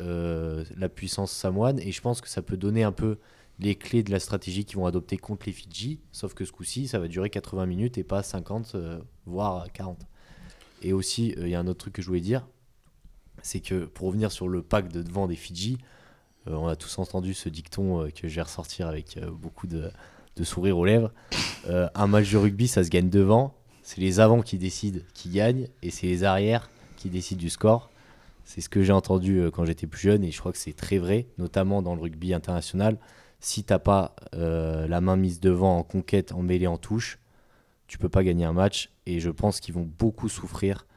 la puissance samoane. Et je pense que ça peut donner un peu les clés de la stratégie qu'ils vont adopter contre les Fidji. Sauf que ce coup-ci, ça va durer 80 minutes et pas 50, euh, voire 40. Et aussi, euh, il y a un autre truc que je voulais dire. C'est que pour revenir sur le pack de devant des Fidji, euh, on a tous entendu ce dicton que je vais ressortir avec beaucoup de, de sourire aux lèvres. Un match de rugby, ça se gagne devant. C'est les avants qui décident qui gagnent et c'est les arrières qui décident du score. C'est ce que j'ai entendu quand j'étais plus jeune et je crois que c'est très vrai, notamment dans le rugby international. Si t'as pas euh, la main mise devant en conquête, en mêlée, en touche, tu peux pas gagner un match. Et je pense qu'ils vont beaucoup souffrir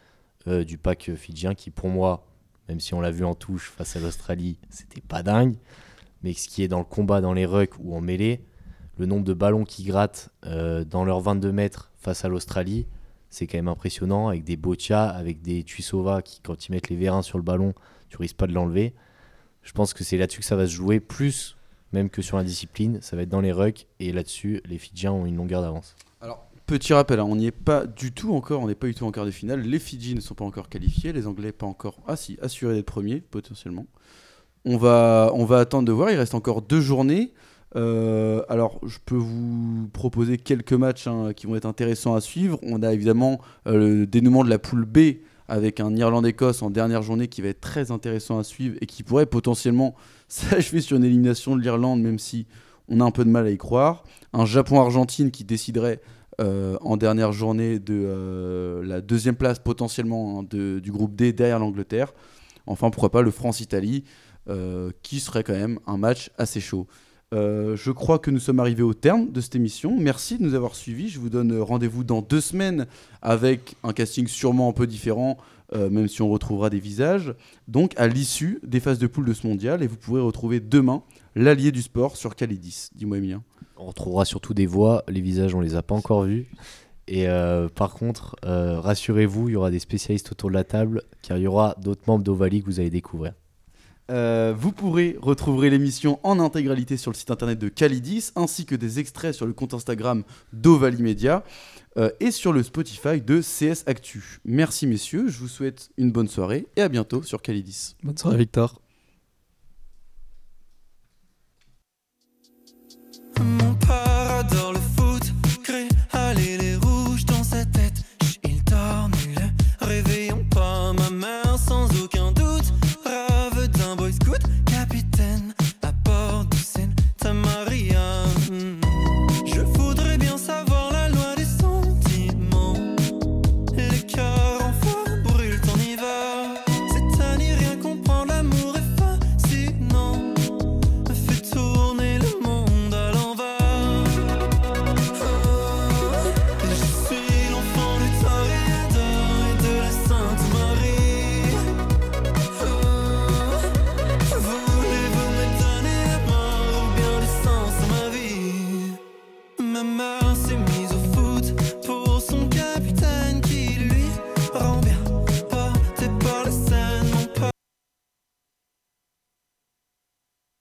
euh, du pack fidjien qui, pour moi, même si on l'a vu en touche face à l'Australie, c'était pas dingue. Mais ce qui est dans le combat, dans les rucks ou en mêlée, le nombre de ballons qui grattent euh, dans leurs 22 mètres face à l'Australie, c'est quand même impressionnant. Avec des Botia, avec des Tuisova qui, quand ils mettent les vérins sur le ballon, tu risques pas de l'enlever. Je pense que c'est là-dessus que ça va se jouer, plus même que sur la discipline. Ça va être dans les rucks. Et là-dessus, les Fidjiens ont une longueur d'avance. Alors, petit rappel, hein, on n'y est pas du tout encore, on n'est pas du tout en quart de finale. Les Fidji ne sont pas encore qualifiés, les Anglais pas encore. Ah si, assurés d'être premiers, potentiellement. On va, on va attendre de voir, il reste encore deux journées. Euh, alors, je peux vous proposer quelques matchs hein, qui vont être intéressants à suivre. On a évidemment euh, le dénouement de la poule B avec un Irlande-Écosse en dernière journée qui va être très intéressant à suivre et qui pourrait potentiellement s'achever sur une élimination de l'Irlande, même si on a un peu de mal à y croire. Un Japon-Argentine qui déciderait euh, en dernière journée de euh, la deuxième place potentiellement hein, du groupe D derrière l'Angleterre. Enfin, pourquoi pas le France-Italie, euh, qui serait quand même un match assez chaud. Je crois que nous sommes arrivés au terme de cette émission. Merci de nous avoir suivis. Je vous donne rendez-vous dans deux semaines avec un casting sûrement un peu différent, euh, même si on retrouvera des visages. Donc à l'issue des phases de poule de ce mondial, et vous pourrez retrouver demain l'allié du sport sur Calidis. Dis-moi Emilien. On retrouvera surtout des voix, les visages on les a pas encore vus. Et euh, par contre, euh, rassurez-vous, il y aura des spécialistes autour de la table, car il y aura d'autres membres d'Ovalie que vous allez découvrir. Euh, vous pourrez retrouver l'émission en intégralité sur le site internet de Calidis, ainsi que des extraits sur le compte Instagram d'Ovalie Media euh, et sur le Spotify de CS Actu. Merci messieurs, je vous souhaite une bonne soirée et à bientôt sur Calidis. Bonne soirée, Victor. Mon père